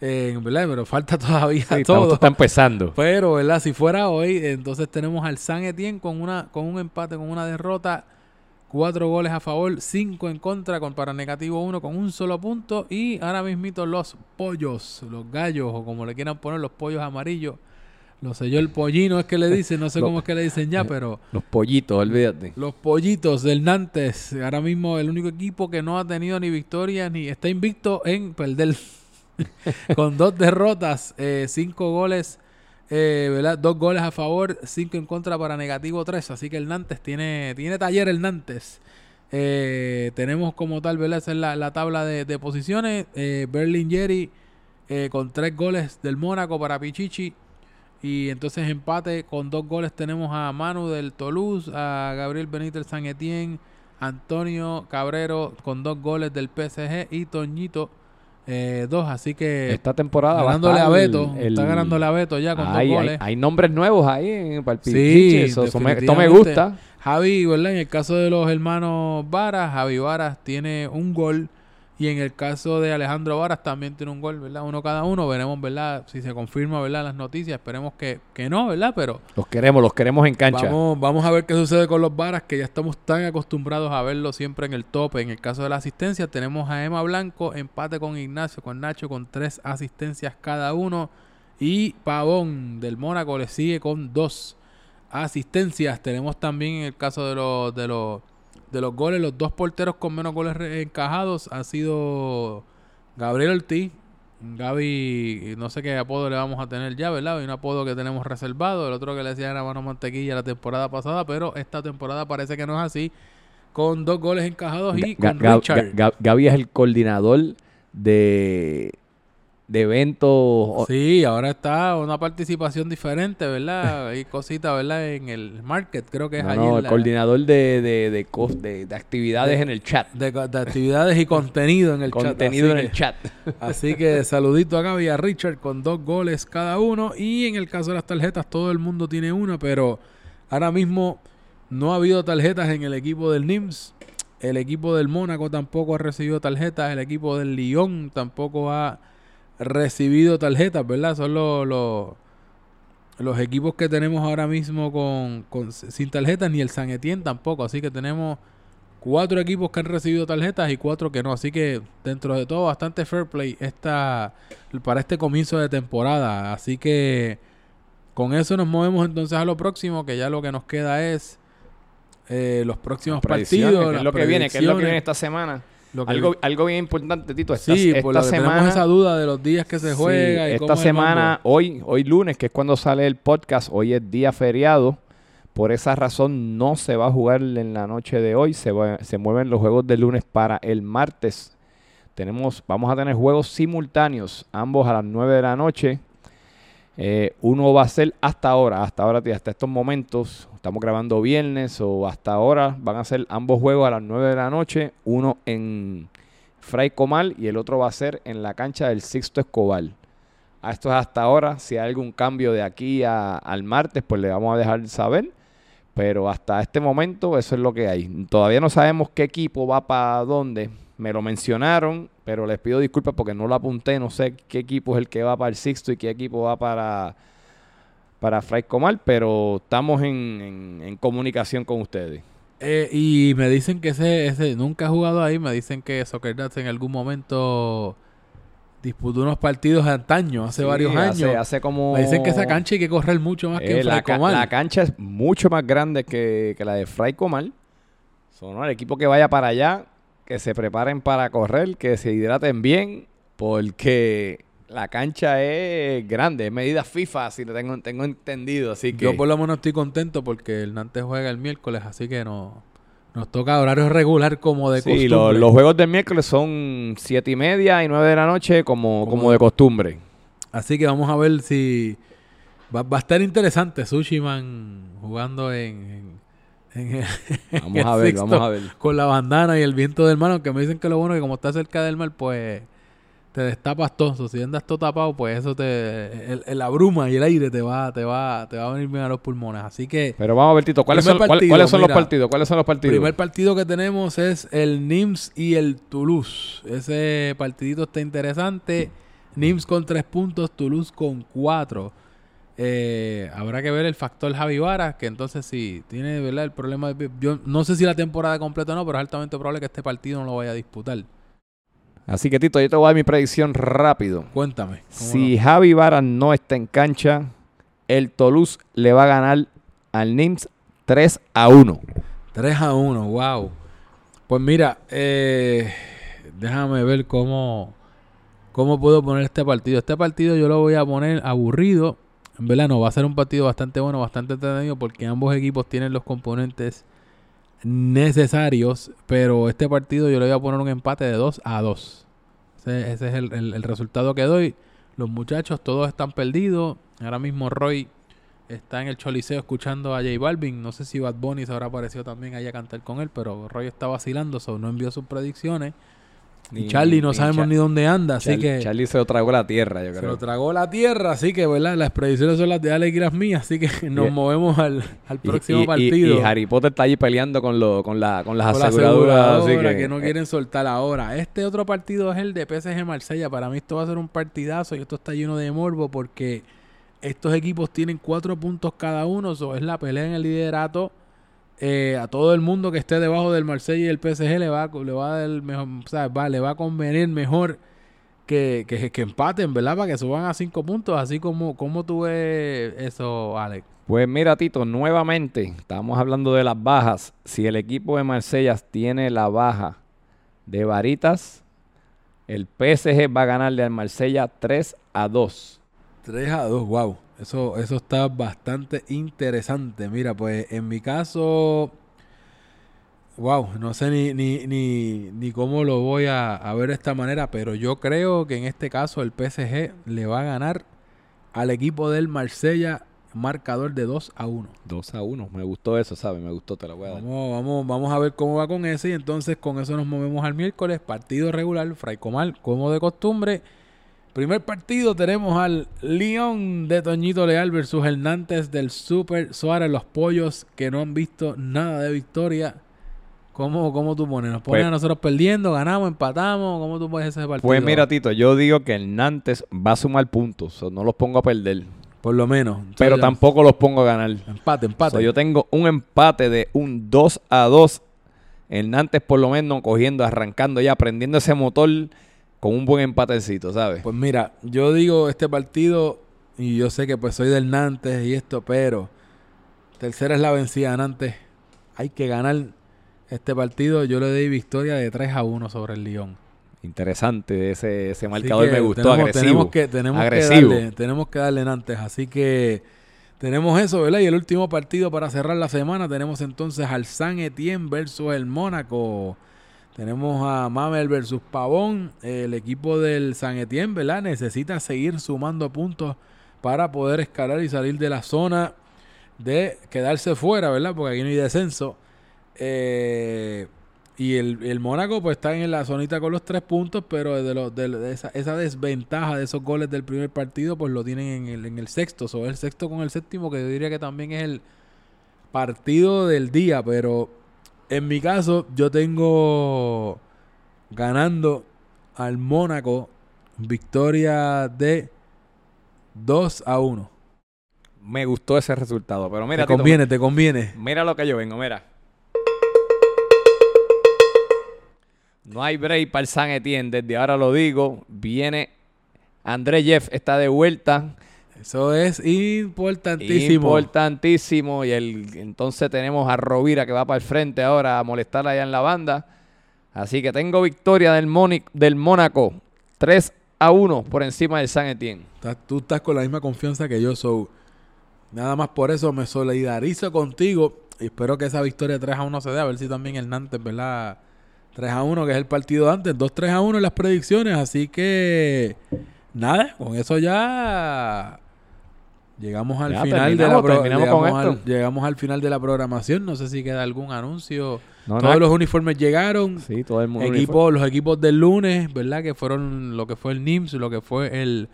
Eh, ¿verdad? Pero falta todavía todo. está empezando. Pero, ¿verdad? Si fuera hoy, entonces tenemos al San Etienne con, una, con un empate, con una derrota Cuatro goles a favor, cinco en contra, con para negativo uno con un solo punto. Y ahora mismito los pollos, los gallos, o como le quieran poner, los pollos amarillos. Lo sé yo, el pollino es que le dicen, no sé cómo es que le dicen ya, pero... Los pollitos, olvídate. Los pollitos del Nantes, ahora mismo el único equipo que no ha tenido ni victoria, ni está invicto en perder. con dos derrotas, eh, cinco goles eh, ¿verdad? Dos goles a favor, cinco en contra para negativo tres. Así que el Nantes tiene, tiene taller el Nantes. Eh, tenemos como tal, ¿verdad? Esa es la, tabla de, posiciones. Eh, Berlin Jerry eh, con tres goles del Mónaco para Pichichi. Y entonces empate con dos goles tenemos a Manu del Toulouse, a Gabriel Benítez San Etienne, Antonio Cabrero con dos goles del PSG y Toñito eh, dos, así que esta temporada ganándole a Beto, está ganándole a Beto ya con dos goles. Hay, nombres nuevos ahí en el Sí, eso, me, esto me gusta. Javi, ¿verdad? En el caso de los hermanos Varas, Javi Varas tiene un gol y en el caso de Alejandro Varas también tiene un gol, ¿verdad? Uno cada uno. Veremos, ¿verdad? Si se confirma, ¿verdad? Las noticias. Esperemos que, que no, ¿verdad? Pero... Los queremos, los queremos en cancha. Vamos, vamos a ver qué sucede con los Varas, que ya estamos tan acostumbrados a verlo siempre en el tope. En el caso de la asistencia, tenemos a Emma Blanco, empate con Ignacio, con Nacho, con tres asistencias cada uno. Y Pavón del Mónaco le sigue con dos asistencias. Tenemos también en el caso de los... De los de los goles, los dos porteros con menos goles encajados ha sido Gabriel Ortiz. Gaby, no sé qué apodo le vamos a tener ya, ¿verdad? Hay un apodo que tenemos reservado. El otro que le decía era Mano Mantequilla la temporada pasada, pero esta temporada parece que no es así. Con dos goles encajados y con Richard. Gaby es el coordinador de de eventos. Sí, ahora está una participación diferente, ¿verdad? Hay cositas, ¿verdad? En el market, creo que es allí. No, el coordinador de, de, de, actividades en el chat. De, actividades y contenido en el chat. Contenido en el chat. Así que saludito a Gaby y a Richard con dos goles cada uno. Y en el caso de las tarjetas, todo el mundo tiene una, pero ahora mismo no ha habido tarjetas en el equipo del NIMS. El equipo del Mónaco tampoco ha recibido tarjetas. El equipo del Lyon tampoco ha recibido tarjetas, ¿verdad? Son los, los, equipos que tenemos ahora mismo con, con, sin tarjetas, ni el San Etienne tampoco. Así que tenemos cuatro equipos que han recibido tarjetas y cuatro que no. Así que dentro de todo, bastante fair play esta, para este comienzo de temporada. Así que con eso nos movemos entonces a lo próximo, que ya lo que nos queda es eh, los próximos partidos. es lo que viene, que es lo que viene esta semana algo, algo bien importante, Tito. Esta, sí, esta semana, tenemos esa duda de los días que se juega. esta semana, hoy, hoy lunes, que es cuando sale el podcast, hoy es día feriado. Por esa razón no se va a jugar en la noche de hoy. Se, se mueven los juegos de lunes para el martes. Tenemos, vamos a tener juegos simultáneos, ambos a las 9 de la noche. Eh, uno va a ser hasta ahora, hasta ahora, hasta estos momentos, estamos grabando viernes o hasta ahora, van a ser ambos juegos a las 9 de la noche, uno en Fray Comal y el otro va a ser en la cancha del Sixto Escobar. A esto es hasta ahora. Si hay algún cambio de aquí al martes, pues le vamos a dejar saber. Pero hasta este momento eso es lo que hay. Todavía no sabemos qué equipo va para dónde. Me lo mencionaron, pero les pido disculpas porque no lo apunté. No sé qué equipo es el que va para el Sixto y qué equipo va para, para Fray Comal, pero estamos en, comunicación con ustedes. Eh, y me dicen que ese, ese nunca ha jugado ahí. Me dicen que Soccer en algún momento disputó unos partidos antaño, hace varios años. Hace, como... Me dicen que esa cancha hay que correr mucho más que en eh, Fray Comal. La cancha es mucho más grande que, la de Fray Comal. Son el equipo que vaya para allá, que se preparen para correr, que se hidraten bien, porque la cancha es grande, es medida FIFA, si lo tengo, tengo entendido. Así que... Yo por lo menos estoy contento porque el Nantes juega el miércoles, así que no, nos toca horario regular como de costumbre. Sí, los juegos del miércoles son siete y media y nueve de la noche como, como, de costumbre. Así que vamos a ver si... Va, a estar interesante Sushi Man jugando en... vamos a ver, vamos a ver. Con la bandana y el viento del mar, aunque me dicen que lo bueno es que como está cerca del mar, pues te destapas todo. Si andas todo tapado, pues eso te. El, la bruma y el aire te va, te va, te va a venir bien a los pulmones. Así que. Pero vamos a ver, Tito, ¿cuáles, son, ¿cuáles son los partidos? ¿Cuáles son los partidos? El primer partido que tenemos es el NIMS y el Toulouse. Ese partidito está interesante. NIMS con tres puntos, Toulouse con cuatro. Eh, habrá que ver el factor Javi Vara, que entonces sí, tiene ¿verdad? el problema de... Yo no sé si la temporada completa o no, pero es altamente probable que este partido no lo vaya a disputar. Así que Tito, yo te voy a dar mi predicción rápido. Cuéntame. Si Javi Vara no está en cancha, el Toulouse le va a ganar al NIMS 3 a 1. 3 a 1, wow. Pues mira, eh, déjame ver cómo, cómo puedo poner este partido. Este partido yo lo voy a poner aburrido. En verdad no, va a ser un partido bastante bueno, bastante entretenido porque ambos equipos tienen los componentes necesarios, pero este partido yo le voy a poner un empate de 2 a 2. Ese, es el, resultado que doy. Los muchachos todos están perdidos. Ahora mismo Roy está en el Choliseo escuchando a J Balvin. No sé si Bad Bunny se habrá aparecido también allá a cantar con él, pero Roy está vacilando, no envió sus predicciones. Y Charlie no sabemos ni dónde anda, así que... Charlie se lo tragó la tierra, yo creo. Se lo tragó la tierra, así que, ¿verdad? Las predicciones son las de Alex y las mías, así que nos movemos al, próximo partido. Y, Harry Potter está allí peleando con, lo, con, la, con las aseguradoras, así que... no quieren soltar ahora. Este otro partido es el de PSG Marsella. Para mí esto va a ser un partidazo y esto está lleno de morbo porque estos equipos tienen cuatro puntos cada uno, eso es la pelea en el liderato eh, a todo el mundo que esté debajo del Marsella y el PSG le va, le va a dar mejor, o sea, va, le va a convenir mejor que, que, empaten, ¿verdad? Para que suban a cinco puntos, así como, como tú ves eso, Alex. Pues mira, Tito, nuevamente estamos hablando de las bajas. Si el equipo de Marsella tiene la baja de varitas, el PSG va a ganarle al Marsella 3 a 2. 3 a 2, wow. Eso, eso está bastante interesante. Mira, pues en mi caso, wow, no sé ni, ni, ni, ni cómo lo voy a, a, ver de esta manera, pero yo creo que en este caso el PSG le va a ganar al equipo del Marsella marcador de 2 a 1. 2 a 1, me gustó eso, ¿sabes? Me gustó, te lo voy a dar. Vamos, vamos, vamos a ver cómo va con ese y entonces con eso nos movemos al miércoles, partido regular, Fray Comal, como de costumbre. Primer partido tenemos al León de Toñito Leal versus Nantes del Super Suárez, los pollos que no han visto nada de victoria. ¿Cómo, cómo tú pones? ¿Nos pones pues a nosotros perdiendo, ganamos, empatamos? ¿Cómo tú pones ese partido? Pues mira, Tito, yo digo que Nantes va a sumar puntos, no los pongo a perder. Por lo menos. pero tampoco los pongo a ganar. Empate, empate. yo tengo un empate de un 2 a 2. El Nantes por lo menos cogiendo, arrancando ya, prendiendo ese motor con un buen empatecito, ¿sabes? Pues mira, yo digo este partido y yo sé que pues soy del Nantes y esto, pero tercera es la vencida Nantes. Hay que ganar este partido. Yo le di victoria de 3 a 1 sobre el León. Interesante ese, ese marcador, me gustó, agresivo. Tenemos que, tenemos que darle, tenemos que darle Nantes, así que tenemos eso, ¿verdad? Y el último partido para cerrar la semana tenemos entonces al San Etienne versus el Mónaco. Tenemos a Mamel versus Pavón. El equipo del San Etienne, ¿verdad? Necesita seguir sumando puntos para poder escalar y salir de la zona de quedarse fuera, ¿verdad? Porque aquí no hay descenso. Eh, Y el, el Mónaco pues está en la zonita con los tres puntos, pero de, los de, esa, desventaja de esos goles del primer partido pues lo tienen en el, en el sexto. O el sexto con el séptimo que yo diría que también es el partido del día. Pero en mi caso yo tengo ganando al Mónaco victoria de 2 a 1. Me gustó ese resultado, pero mira, te conviene, te conviene. Mira lo que yo vengo, mira. No hay break para el San Etienne, desde ahora lo digo. Viene André Jeff, está de vuelta. Eso es importantísimo. Importantísimo. Y el, entonces tenemos a Rovira que va para el frente ahora a molestar allá en la banda. Así que tengo victoria del, del Mónaco. 3 a 1 por encima del San Etienne. Tú estás con la misma confianza que yo soy. Nada más por eso me solidarizo contigo. Y espero que esa victoria 3 a 1 se dé. A ver si también el Nantes, ¿verdad? 3 a 1, que es el partido antes. 2 3 a 1 en las predicciones. Así que nada, con eso ya llegamos al final de la llegamos, llegamos al final de la programación. No sé si queda algún anuncio. Todos los uniformes llegaron. Sí, todo el mundo. Equipo, los equipos del lunes, ¿verdad? Que fueron lo que fue el NIMS, lo que fue el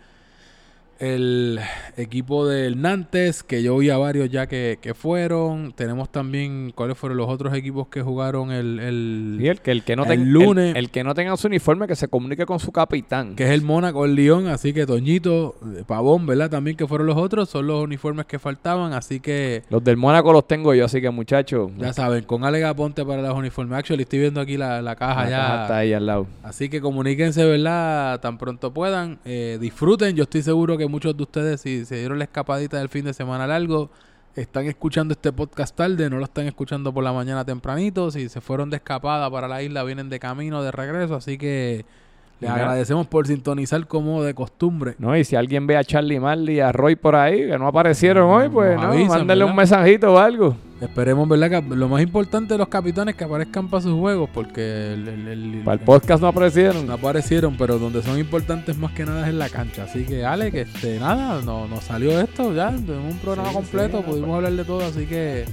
el equipo del Nantes, que yo vi a varios ya que, fueron. Tenemos también cuáles fueron los otros equipos que jugaron el, el, que el que no tenga lunes. El, que no tenga su uniforme que se comunique con su capitán. Que es el Mónaco, el León. Así que Toñito, eh, Pavón, ¿verdad? También que fueron los otros. Son los uniformes que faltaban. Así que. Los del Mónaco los tengo yo, así que muchachos. Ya saben, con Alega Ponte para los uniformes. Actually, estoy viendo aquí la, caja ya. está ahí al lado. Así que comuníquense, ¿verdad? Tan pronto puedan. Eh, disfruten. Yo estoy seguro que muchos de ustedes, si se dieron la escapadita del fin de semana largo, están escuchando este podcast tarde, no lo están escuchando por la mañana tempranito. Si se fueron de escapada para la isla, vienen de camino, de regreso. Así que les agradecemos por sintonizar como de costumbre. No, y si alguien ve a Charlie Marley y a Roy por ahí, que no aparecieron hoy, pues no, mándenle un mensajito o algo. Esperemos, ¿verdad? Que lo más importante de los capitanes que aparezcan para sus juegos, porque el, para el podcast no aparecieron. No aparecieron, pero donde son importantes más que nada es en la cancha. Así que, Ale, que este, nada, nos no salió esto ya, en un programa completo, pudimos hablar de todo, así que...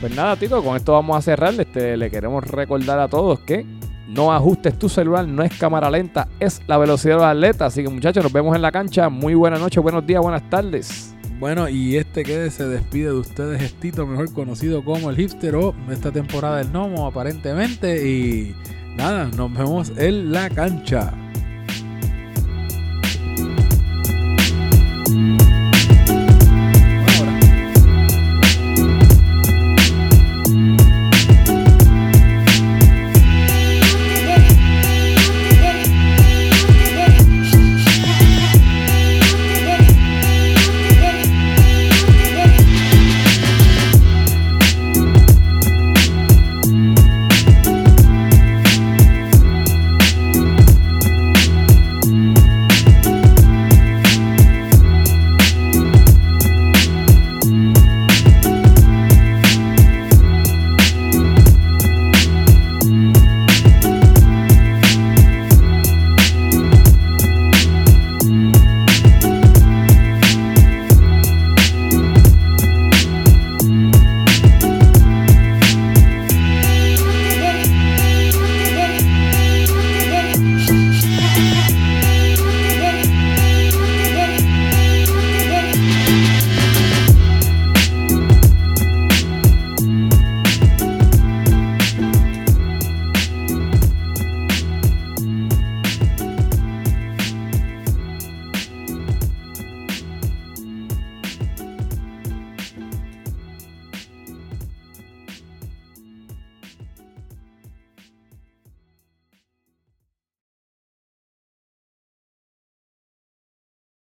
Pues nada, Tito, con esto vamos a cerrar. Este, le queremos recordar a todos que no ajustes tu celular, no es cámara lenta, es la velocidad de los atletas. Así que muchachos, nos vemos en la cancha. Muy buenas noches, buenos días, buenas tardes. Bueno, y este que se despide de ustedes Estito, mejor conocido como el hipster o esta temporada del Nomo aparentemente. Y nada, nos vemos en la cancha.